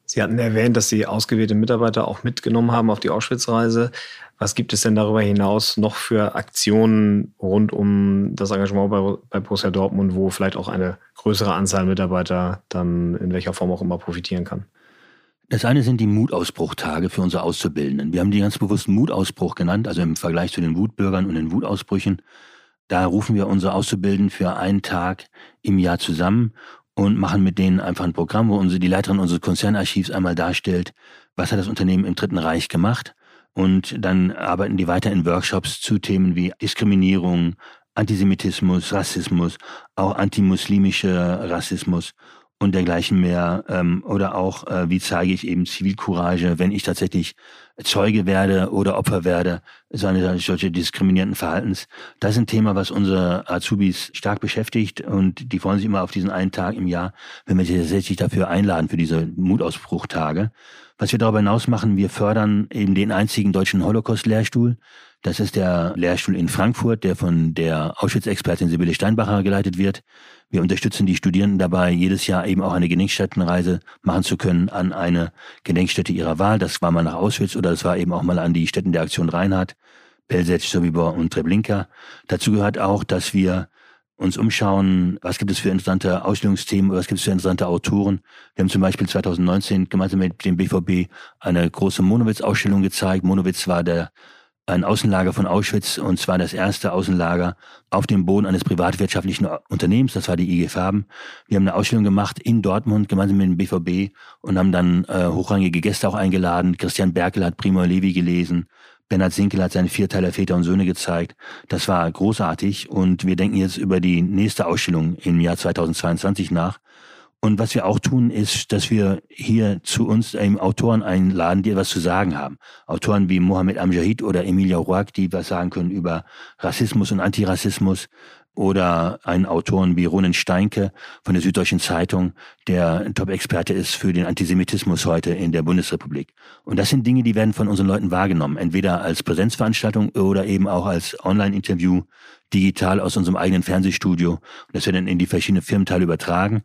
[SPEAKER 4] Sie hatten erwähnt, dass Sie ausgewählte Mitarbeiter auch mitgenommen haben auf die Auschwitz-Reise. Was gibt es denn darüber hinaus noch für Aktionen rund um das Engagement bei, bei Borussia Dortmund, wo vielleicht auch eine größere Anzahl Mitarbeiter dann in welcher Form auch immer profitieren kann?
[SPEAKER 1] Das eine sind die Mutausbruchtage für unsere Auszubildenden. Wir haben die ganz bewusst Mutausbruch genannt, also im Vergleich zu den Wutbürgern und den Wutausbrüchen. Da rufen wir unsere Auszubildenden für einen Tag im Jahr zusammen und machen mit denen einfach ein Programm, wo unsere, die Leiterin unseres Konzernarchivs einmal darstellt, was hat das Unternehmen im Dritten Reich gemacht. Und dann arbeiten die weiter in Workshops zu Themen wie Diskriminierung, Antisemitismus, Rassismus, auch antimuslimischer Rassismus und dergleichen mehr. Ähm, oder auch, äh, wie zeige ich eben Zivilcourage, wenn ich tatsächlich Zeuge werde oder Opfer werde, so eine solche diskriminierenden Verhaltens. Das ist ein Thema, was unsere Azubis stark beschäftigt und die freuen sich immer auf diesen einen Tag im Jahr, wenn wir sie tatsächlich dafür einladen, für diese Mutausbruchtage. Was wir darüber hinaus machen, wir fördern eben den einzigen deutschen Holocaust-Lehrstuhl. Das ist der Lehrstuhl in Frankfurt, der von der Auschwitz-Expertin Sibylle Steinbacher geleitet wird. Wir unterstützen die Studierenden dabei, jedes Jahr eben auch eine Gedenkstättenreise machen zu können an eine Gedenkstätte ihrer Wahl. Das war mal nach Auschwitz oder das war eben auch mal an die Stätten der Aktion Reinhardt, Belzec, Sobibor und Treblinka. Dazu gehört auch, dass wir uns umschauen, was gibt es für interessante Ausstellungsthemen, was gibt es für interessante Autoren. Wir haben zum Beispiel 2019 gemeinsam mit dem BVB eine große Monowitz-Ausstellung gezeigt. Monowitz war der ein Außenlager von Auschwitz und zwar das erste Außenlager auf dem Boden eines privatwirtschaftlichen Unternehmens, das war die IG Farben. Wir haben eine Ausstellung gemacht in Dortmund gemeinsam mit dem BVB und haben dann äh, hochrangige Gäste auch eingeladen. Christian Berkel hat Primo Levi gelesen, Bernhard Sinkel hat seine Vierteiler Väter und Söhne gezeigt. Das war großartig und wir denken jetzt über die nächste Ausstellung im Jahr 2022 nach und was wir auch tun, ist, dass wir hier zu uns ähm, Autoren einladen, die etwas zu sagen haben. Autoren wie Mohamed Amjahid oder Emilia Roark, die was sagen können über Rassismus und Antirassismus. Oder einen Autoren wie Ronen Steinke von der Süddeutschen Zeitung, der Top-Experte ist für den Antisemitismus heute in der Bundesrepublik. Und das sind Dinge, die werden von unseren Leuten wahrgenommen. Entweder als Präsenzveranstaltung oder eben auch als Online-Interview, digital aus unserem eigenen Fernsehstudio. Das wird dann in die verschiedenen Firmenteile übertragen.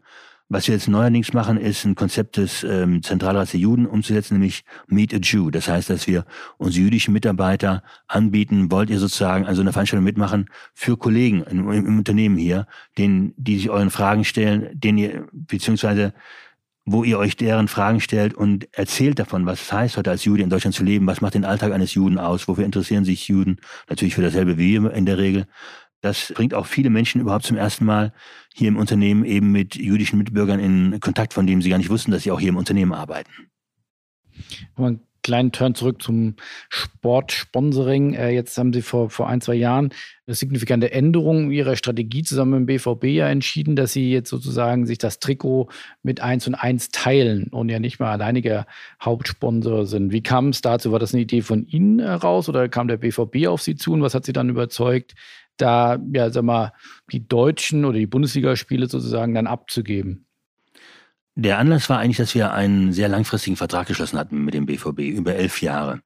[SPEAKER 1] Was wir jetzt neuerdings machen, ist ein Konzept des ähm, Zentralrats der Juden umzusetzen, nämlich Meet a Jew. Das heißt, dass wir unsere jüdischen Mitarbeiter anbieten, wollt ihr sozusagen an so einer Veranstaltung mitmachen für Kollegen im, im Unternehmen hier, denen, die sich euren Fragen stellen, denen ihr, beziehungsweise wo ihr euch deren Fragen stellt und erzählt davon, was es heißt, heute als Jude in Deutschland zu leben, was macht den Alltag eines Juden aus, wofür interessieren sich Juden, natürlich für dasselbe wie in der Regel. Das bringt auch viele Menschen überhaupt zum ersten Mal hier im Unternehmen eben mit jüdischen Mitbürgern in Kontakt, von denen sie gar nicht wussten, dass sie auch hier im Unternehmen arbeiten.
[SPEAKER 3] Einen kleinen Turn zurück zum Sportsponsoring. Äh, jetzt haben Sie vor, vor ein, zwei Jahren eine signifikante Änderung Ihrer Strategie zusammen mit dem BVB ja entschieden, dass Sie jetzt sozusagen sich das Trikot mit 1 und 1 teilen und ja nicht mal alleiniger Hauptsponsor sind. Wie kam es dazu? War das eine Idee von Ihnen heraus oder kam der BVB auf Sie zu und was hat Sie dann überzeugt, da, ja, sag mal, die deutschen oder die Bundesligaspiele sozusagen dann abzugeben?
[SPEAKER 1] Der Anlass war eigentlich, dass wir einen sehr langfristigen Vertrag geschlossen hatten mit dem BVB über elf Jahre.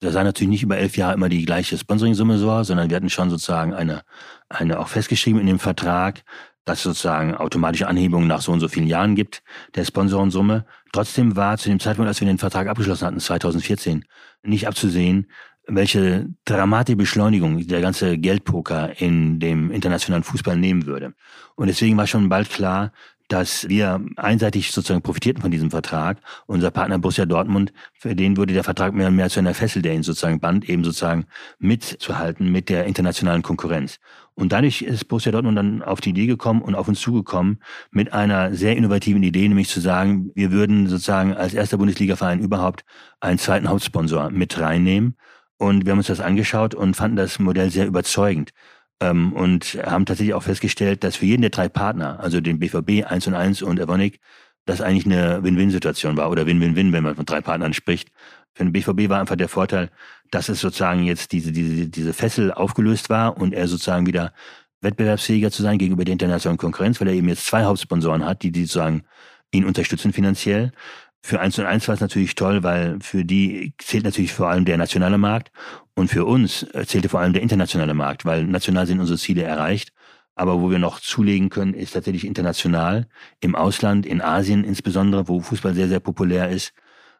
[SPEAKER 1] Da sei natürlich nicht über elf Jahre immer die gleiche Sponsoring-Summe so, sondern wir hatten schon sozusagen eine, eine auch festgeschrieben in dem Vertrag, dass es sozusagen automatische Anhebungen nach so und so vielen Jahren gibt, der Sponsorensumme. Trotzdem war zu dem Zeitpunkt, als wir den Vertrag abgeschlossen hatten, 2014, nicht abzusehen, welche dramatische Beschleunigung der ganze Geldpoker in dem internationalen Fußball nehmen würde. Und deswegen war schon bald klar, dass wir einseitig sozusagen profitierten von diesem Vertrag. Unser Partner Borussia Dortmund, für den wurde der Vertrag mehr und mehr zu einer Fessel, der ihn sozusagen band, eben sozusagen mitzuhalten mit der internationalen Konkurrenz. Und dadurch ist Borussia Dortmund dann auf die Idee gekommen und auf uns zugekommen mit einer sehr innovativen Idee, nämlich zu sagen, wir würden sozusagen als erster Bundesligaverein überhaupt einen zweiten Hauptsponsor mit reinnehmen und wir haben uns das angeschaut und fanden das Modell sehr überzeugend. Ähm, und haben tatsächlich auch festgestellt, dass für jeden der drei Partner, also den BVB 1 und 1 und Evonik, das eigentlich eine Win-Win-Situation war oder Win-Win-Win, wenn man von drei Partnern spricht. Für den BVB war einfach der Vorteil, dass es sozusagen jetzt diese, diese, diese Fessel aufgelöst war und er sozusagen wieder wettbewerbsfähiger zu sein gegenüber der internationalen Konkurrenz, weil er eben jetzt zwei Hauptsponsoren hat, die, die sozusagen ihn unterstützen finanziell. Für 1 und 1 war es natürlich toll, weil für die zählt natürlich vor allem der nationale Markt und für uns äh, zählte vor allem der internationale Markt, weil national sind unsere Ziele erreicht. Aber wo wir noch zulegen können, ist tatsächlich international, im Ausland, in Asien insbesondere, wo Fußball sehr, sehr populär ist.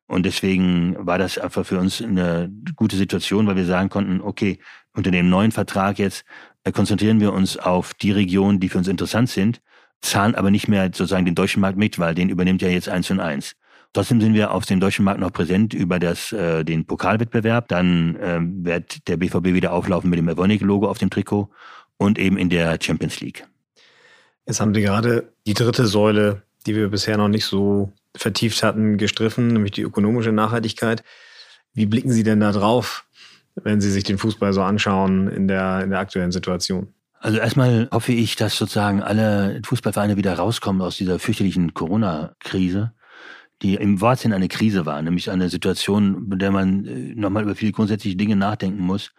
[SPEAKER 1] Und deswegen war das einfach für uns eine gute Situation, weil wir sagen konnten, okay, unter dem neuen Vertrag jetzt äh, konzentrieren wir uns auf die Regionen, die für uns interessant sind, zahlen aber nicht mehr sozusagen den deutschen Markt mit, weil den übernimmt ja jetzt eins und eins. Trotzdem sind wir auf dem deutschen Markt noch präsent über das, äh, den Pokalwettbewerb. Dann ähm, wird der BVB wieder auflaufen mit dem Evonik-Logo auf dem Trikot und eben in der Champions League.
[SPEAKER 4] Jetzt haben Sie gerade die dritte Säule, die wir bisher noch nicht so vertieft hatten, gestriffen, nämlich die ökonomische Nachhaltigkeit. Wie blicken Sie denn da drauf, wenn Sie sich den Fußball so anschauen in der, in der aktuellen Situation?
[SPEAKER 1] Also erstmal hoffe ich, dass sozusagen alle Fußballvereine wieder rauskommen aus dieser fürchterlichen Corona-Krise die im Wortsinn eine Krise war, nämlich eine Situation, bei der man äh, nochmal über viele grundsätzliche Dinge nachdenken muss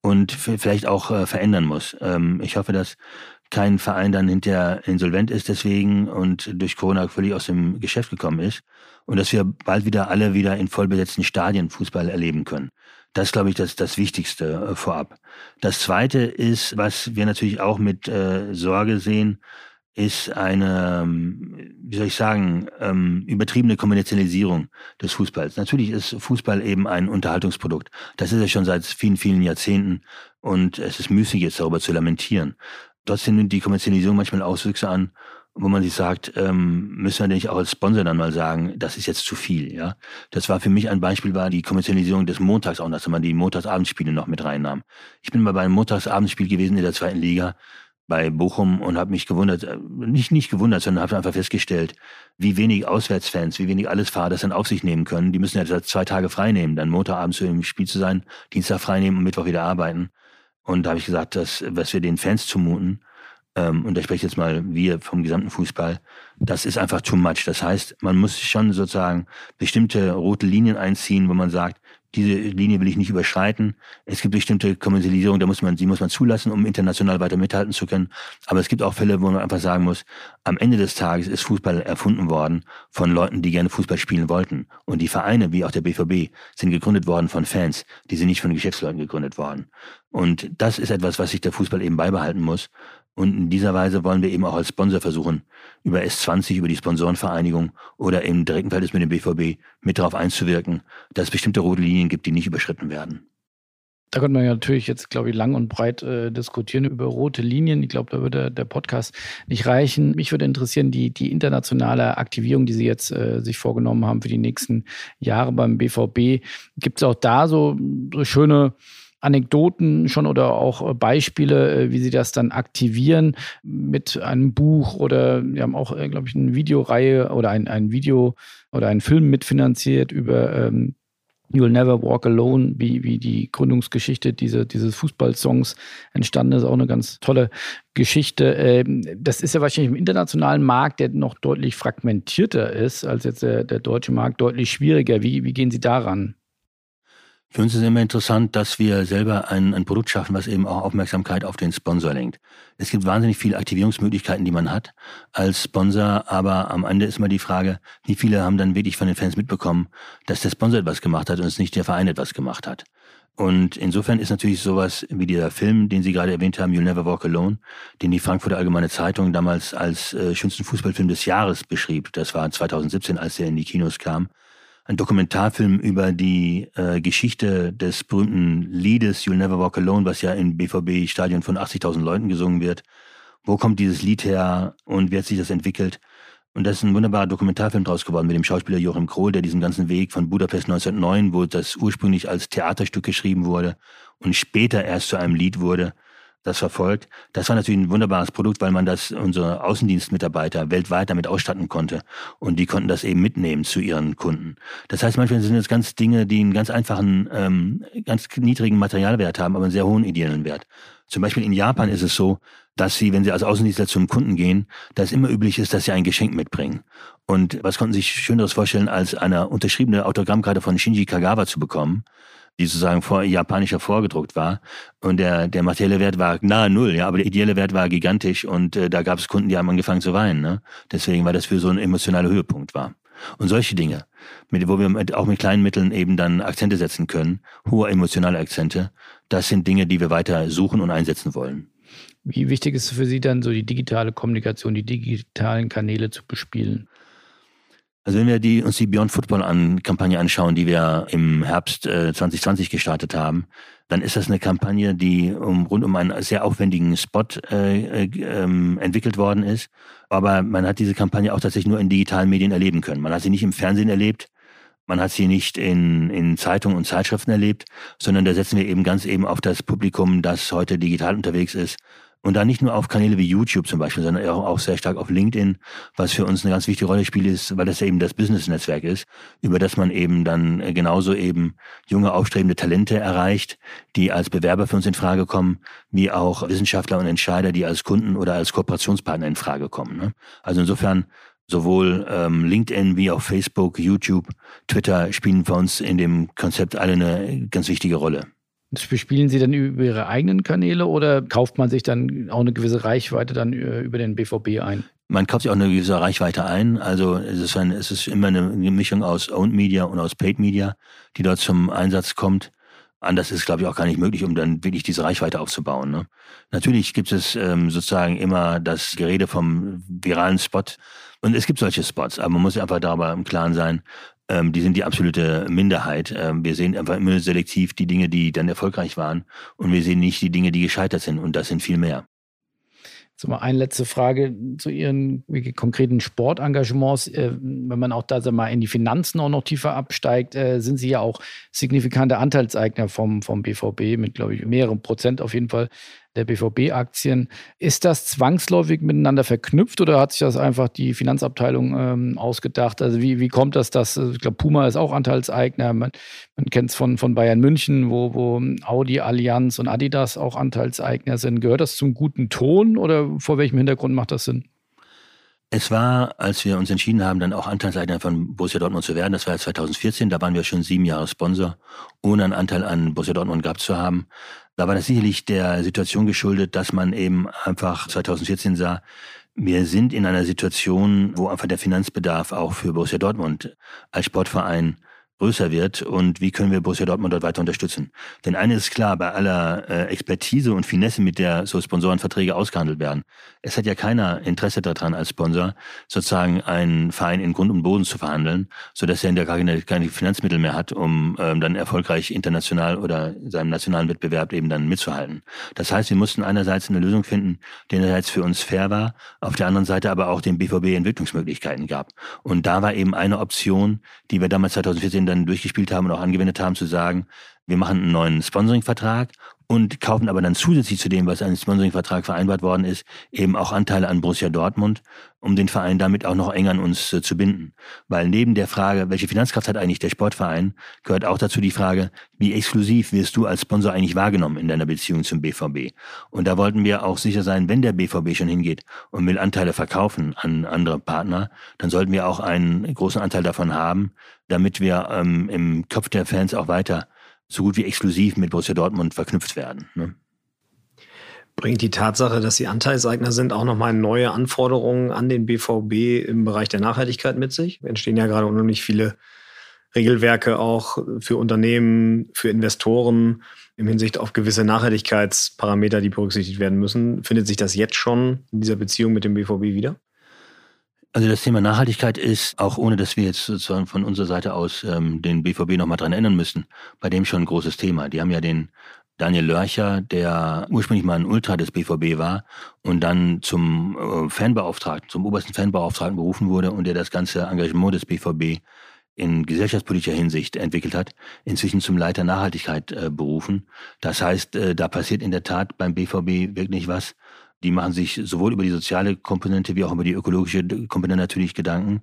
[SPEAKER 1] und vielleicht auch äh, verändern muss. Ähm, ich hoffe, dass kein Verein dann hinterher insolvent ist deswegen und durch Corona völlig aus dem Geschäft gekommen ist und dass wir bald wieder alle wieder in vollbesetzten Stadien Fußball erleben können. Das glaube ich, das das Wichtigste äh, vorab. Das Zweite ist, was wir natürlich auch mit Sorge sehen, ist eine, ähm, wie soll ich sagen, ähm, übertriebene Kommerzialisierung des Fußballs. Natürlich ist Fußball eben ein Unterhaltungsprodukt. Das ist es schon seit vielen, vielen Jahrzehnten und es ist müßig jetzt darüber zu lamentieren. Trotzdem nimmt die Kommerzialisierung manchmal Auswüchse an, wo man sich sagt, ähm, müssen wir nicht auch als Sponsor dann mal sagen, das ist jetzt zu viel, ja. Das war für mich ein Beispiel, war die Kommerzialisierung des Montags auch, dass man die Montagsabendspiele noch mit reinnahm. Ich bin mal bei einem Montagsabendspiel gewesen in der zweiten Liga bei Bochum und habe mich gewundert, äh, nicht nicht gewundert, sondern habe einfach festgestellt, wie wenig Auswärtsfans, wie wenig alles Fahrer das dann auf sich nehmen können. Die müssen ja zwei Tage frei nehmen, dann Montagabend zu im Spiel zu sein, Dienstag frei nehmen und Mittwoch wieder arbeiten. Und da habe ich gesagt, dass was wir den Fans zumuten, ähm, und da spreche ich jetzt mal wir vom gesamten Fußball, das ist einfach too much. Das heißt, man muss schon sozusagen bestimmte rote Linien einziehen, wo man sagt, diese Linie will ich nicht überschreiten. Es gibt bestimmte Kommerzialisierung, da muss man, die muss man zulassen, um international weiter mithalten zu können. Aber es gibt auch Fälle, wo man einfach sagen muss, am Ende des Tages ist Fußball erfunden worden von Leuten, die gerne Fußball spielen wollten. Und die Vereine, wie auch der BVB, sind gegründet worden von Fans, die sind nicht von Geschäftsleuten gegründet worden. Und das ist etwas, was sich der Fußball eben beibehalten muss. Und in dieser Weise wollen wir eben auch als Sponsor versuchen, über S20, über die Sponsorenvereinigung oder im direkten Verhältnis mit dem BVB mit darauf einzuwirken, dass es bestimmte rote Linien gibt, die nicht überschritten werden.
[SPEAKER 3] Da könnte man ja natürlich jetzt, glaube ich, lang und breit äh, diskutieren über rote Linien. Ich glaube, da würde der Podcast nicht reichen. Mich würde interessieren, die, die internationale Aktivierung, die Sie jetzt äh, sich vorgenommen haben für die nächsten Jahre beim BVB. Gibt es auch da so, so schöne Anekdoten schon oder auch äh, Beispiele, äh, wie sie das dann aktivieren mit einem Buch oder wir haben auch, äh, glaube ich, eine Videoreihe oder ein, ein Video oder einen Film mitfinanziert über ähm, You'll Never Walk Alone, wie, wie die Gründungsgeschichte diese, dieses Fußballsongs entstanden ist, auch eine ganz tolle Geschichte. Ähm, das ist ja wahrscheinlich im internationalen Markt, der noch deutlich fragmentierter ist als jetzt der, der deutsche Markt, deutlich schwieriger. Wie, wie gehen Sie daran?
[SPEAKER 1] Für uns ist immer interessant, dass wir selber ein, ein Produkt schaffen, was eben auch Aufmerksamkeit auf den Sponsor lenkt. Es gibt wahnsinnig viele Aktivierungsmöglichkeiten, die man hat als Sponsor, aber am Ende ist immer die Frage, wie viele haben dann wirklich von den Fans mitbekommen, dass der Sponsor etwas gemacht hat und es nicht der Verein etwas gemacht hat. Und insofern ist natürlich sowas wie dieser Film, den Sie gerade erwähnt haben, You'll Never Walk Alone, den die Frankfurter Allgemeine Zeitung damals als äh, schönsten Fußballfilm des Jahres beschrieb. Das war 2017, als er in die Kinos kam ein Dokumentarfilm über die äh, Geschichte des berühmten Liedes You'll Never Walk Alone, was ja im BVB-Stadion von 80.000 Leuten gesungen wird. Wo kommt dieses Lied her und wie hat sich das entwickelt? Und das ist ein wunderbarer Dokumentarfilm draus geworden mit dem Schauspieler Joachim Krohl, der diesen ganzen Weg von Budapest 1909, wo das ursprünglich als Theaterstück geschrieben wurde und später erst zu einem Lied wurde, das verfolgt. Das war natürlich ein wunderbares Produkt, weil man das unsere Außendienstmitarbeiter weltweit damit ausstatten konnte. Und die konnten das eben mitnehmen zu ihren Kunden. Das heißt, manchmal sind es ganz Dinge, die einen ganz einfachen, ähm, ganz niedrigen Materialwert haben, aber einen sehr hohen ideellen Wert. Zum Beispiel in Japan ist es so, dass sie, wenn sie als Außendienstler zum Kunden gehen, dass es immer üblich ist, dass sie ein Geschenk mitbringen. Und was konnten Sie sich Schöneres vorstellen, als eine unterschriebene Autogrammkarte von Shinji Kagawa zu bekommen? Die sozusagen vor, japanischer vorgedruckt war. Und der, der materielle Wert war nahe Null, ja, aber der ideelle Wert war gigantisch und äh, da gab es Kunden, die haben angefangen zu weinen. Ne? Deswegen, weil das für so ein emotionaler Höhepunkt war. Und solche Dinge, mit, wo wir mit, auch mit kleinen Mitteln eben dann Akzente setzen können, hohe emotionale Akzente, das sind Dinge, die wir weiter suchen und einsetzen wollen.
[SPEAKER 3] Wie wichtig ist für Sie dann so die digitale Kommunikation, die digitalen Kanäle zu bespielen?
[SPEAKER 1] Also wenn wir die, uns die Beyond Football an Kampagne anschauen, die wir im Herbst äh, 2020 gestartet haben, dann ist das eine Kampagne, die um, rund um einen sehr aufwendigen Spot äh, äh, ähm, entwickelt worden ist. Aber man hat diese Kampagne auch tatsächlich nur in digitalen Medien erleben können. Man hat sie nicht im Fernsehen erlebt, man hat sie nicht in, in Zeitungen und Zeitschriften erlebt, sondern da setzen wir eben ganz eben auf das Publikum, das heute digital unterwegs ist und da nicht nur auf Kanäle wie YouTube zum Beispiel, sondern auch sehr stark auf LinkedIn, was für uns eine ganz wichtige Rolle spielt, ist, weil das ja eben das Business-Netzwerk ist, über das man eben dann genauso eben junge, aufstrebende Talente erreicht, die als Bewerber für uns in Frage kommen, wie auch Wissenschaftler und Entscheider, die als Kunden oder als Kooperationspartner in Frage kommen. Ne? Also insofern sowohl ähm, LinkedIn wie auch Facebook, YouTube, Twitter spielen für uns in dem Konzept alle eine ganz wichtige Rolle.
[SPEAKER 3] Bespielen Sie dann über Ihre eigenen Kanäle oder kauft man sich dann auch eine gewisse Reichweite dann äh, über den BVB ein?
[SPEAKER 1] Man kauft sich auch eine gewisse Reichweite ein. Also es ist, ein, es ist immer eine Mischung aus Owned Media und aus Paid Media, die dort zum Einsatz kommt. Anders ist, glaube ich, auch gar nicht möglich, um dann wirklich diese Reichweite aufzubauen. Ne? Natürlich gibt es ähm, sozusagen immer das Gerede vom viralen Spot. Und es gibt solche Spots, aber man muss einfach darüber im Klaren sein, ähm, die sind die absolute Minderheit. Ähm, wir sehen einfach immer selektiv die Dinge, die dann erfolgreich waren und wir sehen nicht die Dinge, die gescheitert sind und das sind viel mehr.
[SPEAKER 3] So mal eine letzte Frage zu Ihren konkreten Sportengagements. Äh, wenn man auch da mal, in die Finanzen auch noch tiefer absteigt, äh, sind Sie ja auch signifikante Anteilseigner vom, vom BVB mit, glaube ich, mehreren Prozent auf jeden Fall der BVB-Aktien. Ist das zwangsläufig miteinander verknüpft oder hat sich das einfach die Finanzabteilung ähm, ausgedacht? Also wie, wie kommt das, dass, äh, ich glaube, Puma ist auch Anteilseigner, man, man kennt es von, von Bayern München, wo, wo Audi, Allianz und Adidas auch Anteilseigner sind. Gehört das zum guten Ton oder vor welchem Hintergrund macht das Sinn?
[SPEAKER 1] Es war, als wir uns entschieden haben, dann auch Anteilseigner von Borussia Dortmund zu werden, das war 2014, da waren wir schon sieben Jahre Sponsor, ohne einen Anteil an Borussia Dortmund gehabt zu haben. Da war das sicherlich der Situation geschuldet, dass man eben einfach 2014 sah, wir sind in einer Situation, wo einfach der Finanzbedarf auch für Borussia Dortmund als Sportverein größer wird und wie können wir Borussia Dortmund dort weiter unterstützen. Denn eines ist klar, bei aller äh, Expertise und Finesse, mit der so Sponsorenverträge ausgehandelt werden, es hat ja keiner Interesse daran, als Sponsor sozusagen einen Verein in Grund und Boden zu verhandeln, sodass er in der keine, keine Finanzmittel mehr hat, um ähm, dann erfolgreich international oder seinem nationalen Wettbewerb eben dann mitzuhalten. Das heißt, wir mussten einerseits eine Lösung finden, die einerseits für uns fair war, auf der anderen Seite aber auch dem BVB Entwicklungsmöglichkeiten gab. Und da war eben eine Option, die wir damals 2014 dann durchgespielt haben und auch angewendet haben, zu sagen, wir machen einen neuen Sponsoring-Vertrag und kaufen aber dann zusätzlich zu dem, was ein Sponsoring-Vertrag vereinbart worden ist, eben auch Anteile an Borussia Dortmund, um den Verein damit auch noch eng an uns äh, zu binden. Weil neben der Frage, welche Finanzkraft hat eigentlich der Sportverein, gehört auch dazu die Frage, wie exklusiv wirst du als Sponsor eigentlich wahrgenommen in deiner Beziehung zum BVB? Und da wollten wir auch sicher sein, wenn der BVB schon hingeht und will Anteile verkaufen an andere Partner, dann sollten wir auch einen großen Anteil davon haben, damit wir ähm, im Kopf der Fans auch weiter so gut wie exklusiv mit Borussia Dortmund verknüpft werden. Ne?
[SPEAKER 4] Bringt die Tatsache, dass Sie Anteilseigner sind, auch nochmal neue Anforderungen an den BVB im Bereich der Nachhaltigkeit mit sich? Entstehen ja gerade unheimlich viele Regelwerke auch für Unternehmen, für Investoren im Hinsicht auf gewisse Nachhaltigkeitsparameter, die berücksichtigt werden müssen. Findet sich das jetzt schon in dieser Beziehung mit dem BVB wieder?
[SPEAKER 1] Also das Thema Nachhaltigkeit ist, auch ohne dass wir jetzt sozusagen von unserer Seite aus ähm, den BVB nochmal dran erinnern müssen, bei dem schon ein großes Thema. Die haben ja den Daniel Lörcher, der ursprünglich mal ein Ultra des BVB war und dann zum äh, Fanbeauftragten, zum obersten Fanbeauftragten berufen wurde und der das ganze Engagement des BVB in gesellschaftspolitischer Hinsicht entwickelt hat, inzwischen zum Leiter Nachhaltigkeit äh, berufen. Das heißt, äh, da passiert in der Tat beim BVB wirklich was, die machen sich sowohl über die soziale Komponente wie auch über die ökologische Komponente natürlich Gedanken.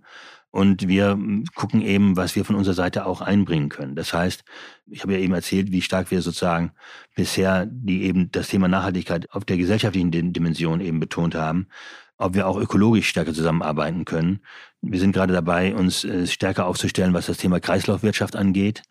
[SPEAKER 1] Und wir gucken eben, was wir von unserer Seite auch einbringen können. Das heißt, ich habe ja eben erzählt, wie stark wir sozusagen bisher die eben das Thema Nachhaltigkeit auf der gesellschaftlichen Dimension eben betont haben, ob wir auch ökologisch stärker zusammenarbeiten können. Wir sind gerade dabei, uns äh, stärker aufzustellen, was das Thema Kreislaufwirtschaft angeht.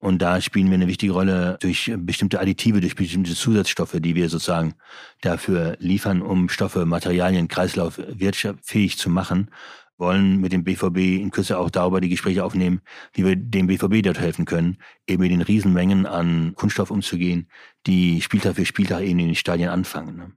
[SPEAKER 1] Und da spielen wir eine wichtige Rolle durch bestimmte Additive, durch bestimmte Zusatzstoffe, die wir sozusagen dafür liefern, um Stoffe, Materialien, Kreislauf wirtschaftsfähig zu machen. Wollen mit dem BVB in Kürze auch darüber die Gespräche aufnehmen, wie wir dem BVB dort helfen können, eben mit den Riesenmengen an Kunststoff umzugehen, die Spieltag für Spieltag eben in den Stadien anfangen. Ne?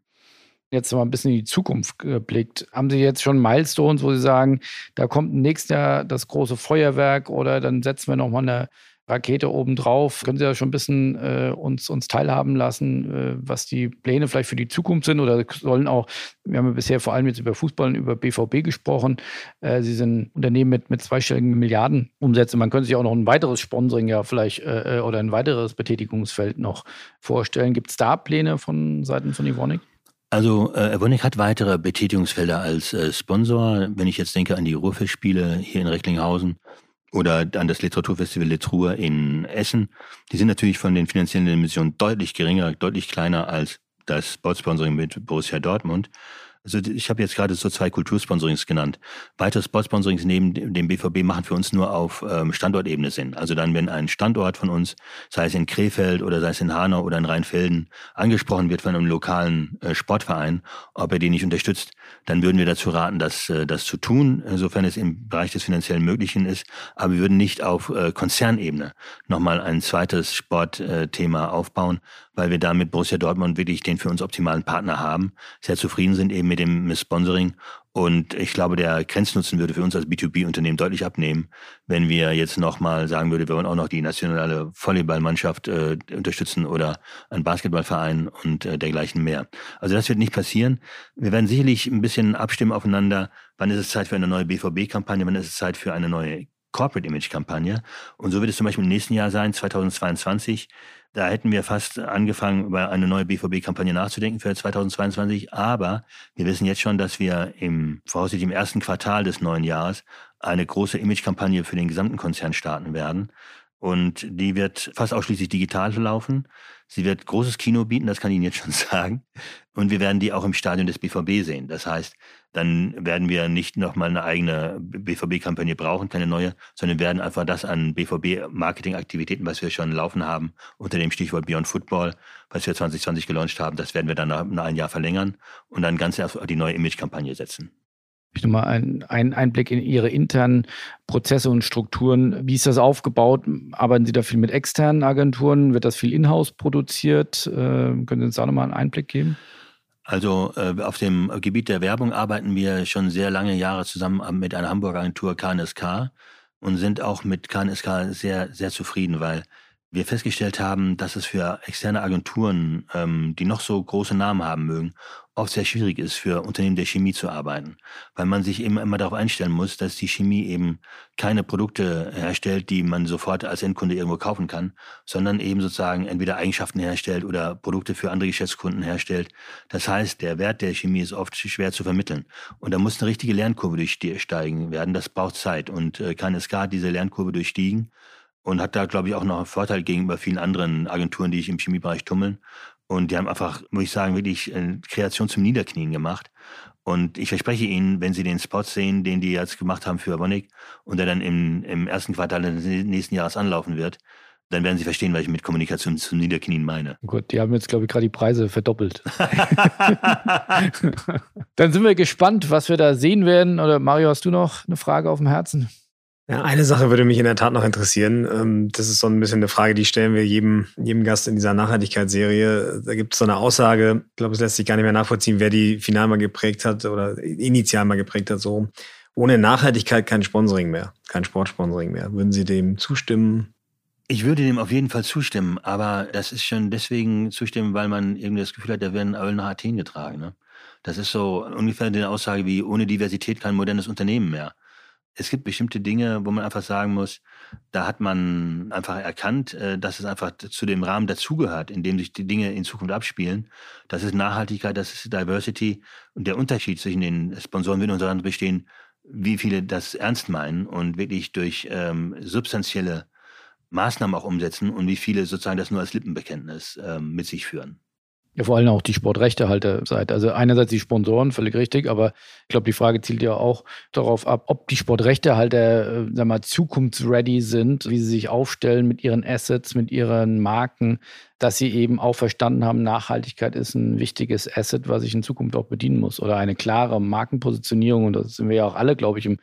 [SPEAKER 3] jetzt mal ein bisschen in die Zukunft geblickt. Haben Sie jetzt schon Milestones, wo Sie sagen, da kommt nächstes Jahr das große Feuerwerk oder dann setzen wir nochmal eine Rakete obendrauf. Können Sie ja schon ein bisschen äh, uns, uns teilhaben lassen, äh, was die Pläne vielleicht für die Zukunft sind oder sollen auch, wir haben ja bisher vor allem jetzt über Fußball und über BVB gesprochen. Äh, Sie sind ein Unternehmen mit, mit zweistelligen Milliarden Umsätzen. Man könnte sich auch noch ein weiteres Sponsoring ja vielleicht äh, äh, oder ein weiteres Betätigungsfeld noch vorstellen. Gibt es da Pläne von Seiten von Evonik?
[SPEAKER 1] Also äh, Evonik hat weitere Betätigungsfelder als äh, Sponsor. Wenn ich jetzt denke an die Ruhrfestspiele hier in Recklinghausen, oder an das Literaturfestival Literatur in Essen. Die sind natürlich von den finanziellen Dimensionen deutlich geringer, deutlich kleiner als das Sportsponsoring mit Borussia Dortmund. Also ich habe jetzt gerade so zwei Kultursponsorings genannt. Weitere Sportsponsorings neben dem BVB machen für uns nur auf ähm, Standortebene Sinn. Also dann, wenn ein Standort von uns, sei es in Krefeld oder sei es in Hanau oder in Rheinfelden, angesprochen wird von einem lokalen äh, Sportverein, ob er den nicht unterstützt, dann würden wir dazu raten, das, äh, das zu tun, sofern es im Bereich des finanziellen Möglichen ist. Aber wir würden nicht auf äh, Konzernebene nochmal ein zweites Sportthema aufbauen, weil wir da mit Borussia Dortmund wirklich den für uns optimalen Partner haben, sehr zufrieden sind eben mit dem Sponsoring. Und ich glaube, der Grenznutzen würde für uns als B2B-Unternehmen deutlich abnehmen, wenn wir jetzt nochmal sagen würden, wir wollen auch noch die nationale Volleyballmannschaft äh, unterstützen oder einen Basketballverein und äh, dergleichen mehr. Also das wird nicht passieren. Wir werden sicherlich ein bisschen abstimmen aufeinander, wann ist es Zeit für eine neue BVB-Kampagne, wann ist es Zeit für eine neue Corporate Image Kampagne. Und so wird es zum Beispiel im nächsten Jahr sein, 2022. Da hätten wir fast angefangen, über eine neue BVB-Kampagne nachzudenken für 2022. Aber wir wissen jetzt schon, dass wir im, voraussichtlich im ersten Quartal des neuen Jahres eine große Image-Kampagne für den gesamten Konzern starten werden. Und die wird fast ausschließlich digital laufen. Sie wird großes Kino bieten, das kann ich Ihnen jetzt schon sagen. Und wir werden die auch im Stadion des BVB sehen. Das heißt, dann werden wir nicht nochmal eine eigene BVB-Kampagne brauchen, keine neue, sondern werden einfach das an BVB-Marketing-Aktivitäten, was wir schon laufen haben, unter dem Stichwort Beyond Football, was wir 2020 gelauncht haben, das werden wir dann nach ein Jahr verlängern und dann ganz auf die neue Image-Kampagne setzen
[SPEAKER 3] ich nochmal einen, einen Einblick in Ihre internen Prozesse und Strukturen. Wie ist das aufgebaut? Arbeiten Sie da viel mit externen Agenturen? Wird das viel in-house produziert? Äh, können Sie uns da nochmal einen Einblick geben?
[SPEAKER 1] Also äh, auf dem Gebiet der Werbung arbeiten wir schon sehr lange Jahre zusammen mit einer Hamburger Agentur KNSK und sind auch mit KNSK sehr, sehr zufrieden, weil wir festgestellt haben, dass es für externe Agenturen, ähm, die noch so große Namen haben mögen, oft sehr schwierig ist, für Unternehmen der Chemie zu arbeiten, weil man sich eben immer darauf einstellen muss, dass die Chemie eben keine Produkte herstellt, die man sofort als Endkunde irgendwo kaufen kann, sondern eben sozusagen entweder Eigenschaften herstellt oder Produkte für andere Geschäftskunden herstellt. Das heißt, der Wert der Chemie ist oft schwer zu vermitteln. Und da muss eine richtige Lernkurve durchsteigen werden. Das braucht Zeit. Und äh, KNSK hat diese Lernkurve durchstiegen und hat da, glaube ich, auch noch einen Vorteil gegenüber vielen anderen Agenturen, die sich im Chemiebereich tummeln. Und die haben einfach, muss ich sagen, wirklich Kreation zum Niederknien gemacht. Und ich verspreche Ihnen, wenn Sie den Spot sehen, den die jetzt gemacht haben für Wonig und der dann im, im ersten Quartal des nächsten Jahres anlaufen wird, dann werden Sie verstehen, was ich mit Kommunikation zum Niederknien meine.
[SPEAKER 3] Gut, die haben jetzt, glaube ich, gerade die Preise verdoppelt. dann sind wir gespannt, was wir da sehen werden. Oder Mario, hast du noch eine Frage auf dem Herzen?
[SPEAKER 4] Ja, eine Sache würde mich in der Tat noch interessieren. Ähm, das ist so ein bisschen eine Frage, die stellen wir jedem, jedem Gast in dieser Nachhaltigkeitsserie. Da gibt es so eine Aussage, ich glaube, es lässt sich gar nicht mehr nachvollziehen, wer die final mal geprägt hat oder initial mal geprägt hat, so. Ohne Nachhaltigkeit kein Sponsoring mehr, kein Sportsponsoring mehr. Würden Sie dem zustimmen?
[SPEAKER 1] Ich würde dem auf jeden Fall zustimmen, aber das ist schon deswegen zustimmen, weil man irgendwie das Gefühl hat, da werden alle nach Athen getragen. Ne? Das ist so ungefähr eine Aussage wie, ohne Diversität kein modernes Unternehmen mehr es gibt bestimmte Dinge, wo man einfach sagen muss, da hat man einfach erkannt, äh, dass es einfach zu dem Rahmen dazugehört, in dem sich die Dinge in Zukunft abspielen. Das ist Nachhaltigkeit, das ist Diversity. Und der Unterschied zwischen den Sponsoren wird untereinander bestehen, wie viele das ernst meinen und wirklich durch ähm, substanzielle Maßnahmen auch umsetzen und wie viele sozusagen das nur als Lippenbekenntnis ähm, mit sich führen.
[SPEAKER 3] Ja, vor allem auch die Sportrechtehalterseite. Also einerseits die Sponsoren, völlig richtig, aber ich glaube, die Frage zielt ja auch darauf ab, ob die Sportrechtehalter, äh, sag mal, zukunftsready sind, wie sie sich aufstellen mit ihren Assets, mit ihren Marken, dass sie eben auch verstanden haben, Nachhaltigkeit ist ein wichtiges Asset, was ich in Zukunft auch bedienen muss oder eine klare Markenpositionierung. Und das sind wir ja auch alle, glaube ich, im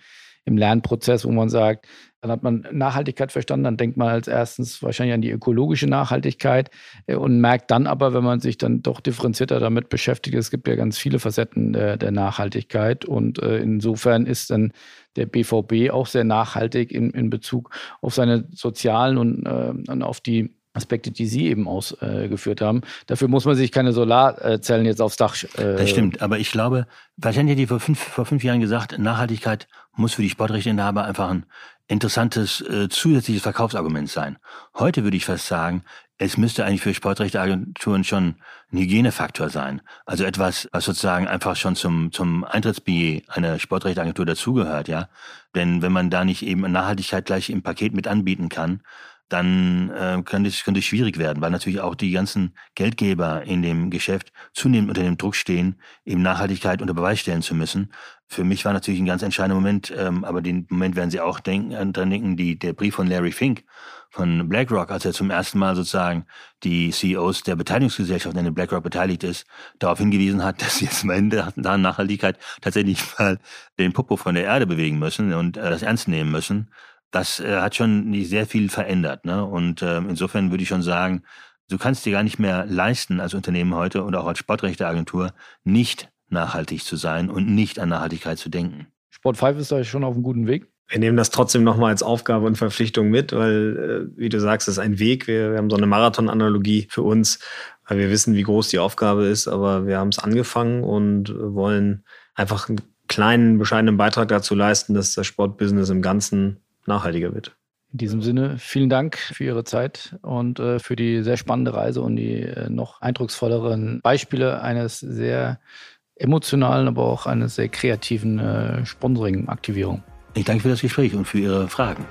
[SPEAKER 3] im Lernprozess, wo man sagt, dann hat man Nachhaltigkeit verstanden, dann denkt man als erstens wahrscheinlich an die ökologische Nachhaltigkeit äh, und merkt dann aber, wenn man sich dann doch differenzierter damit beschäftigt, es gibt ja ganz viele Facetten der, der Nachhaltigkeit und äh, insofern ist dann der BVB auch sehr nachhaltig in, in Bezug auf seine sozialen und, äh, und auf die Aspekte, die Sie eben ausgeführt äh, haben. Dafür muss man sich keine Solarzellen jetzt aufs Dach.
[SPEAKER 1] Äh das stimmt, aber ich glaube, wahrscheinlich hat die vor fünf, vor fünf Jahren gesagt, Nachhaltigkeit muss für die Sportrechteinhaber einfach ein interessantes äh, zusätzliches Verkaufsargument sein. Heute würde ich fast sagen, es müsste eigentlich für Sportrechteagenturen schon ein Hygienefaktor sein. Also etwas, was sozusagen einfach schon zum, zum Eintrittsbillet einer Sportrechteagentur dazugehört, ja. Denn wenn man da nicht eben Nachhaltigkeit gleich im Paket mit anbieten kann, dann äh, könnte, es, könnte schwierig werden, weil natürlich auch die ganzen Geldgeber in dem Geschäft zunehmend unter dem Druck stehen, eben Nachhaltigkeit unter Beweis stellen zu müssen. Für mich war natürlich ein ganz entscheidender Moment, ähm, aber den Moment werden Sie auch denken, äh, dran denken, die, der Brief von Larry Fink von BlackRock, als er zum ersten Mal sozusagen die CEOs der Beteiligungsgesellschaft, in der BlackRock beteiligt ist, darauf hingewiesen hat, dass sie jetzt am Ende da Nachhaltigkeit tatsächlich mal den Popo von der Erde bewegen müssen und äh, das ernst nehmen müssen das äh, hat schon nicht sehr viel verändert. Ne? Und äh, insofern würde ich schon sagen, du kannst dir gar nicht mehr leisten als Unternehmen heute oder auch als Sportrechteagentur nicht nachhaltig zu sein und nicht an Nachhaltigkeit zu denken.
[SPEAKER 3] Sport 5 ist da schon auf einem guten Weg.
[SPEAKER 4] Wir nehmen das trotzdem nochmal als Aufgabe und Verpflichtung mit, weil, äh, wie du sagst, es ist ein Weg. Wir, wir haben so eine Marathon-Analogie für uns, weil wir wissen, wie groß die Aufgabe ist, aber wir haben es angefangen und wollen einfach einen kleinen, bescheidenen Beitrag dazu leisten, dass das Sportbusiness im Ganzen nachhaltiger wird.
[SPEAKER 3] In diesem Sinne, vielen Dank für Ihre Zeit und äh, für die sehr spannende Reise und die äh, noch eindrucksvolleren Beispiele eines sehr emotionalen, aber auch eines sehr kreativen äh, Sponsoring-Aktivierung.
[SPEAKER 1] Ich danke für das Gespräch und für Ihre Fragen.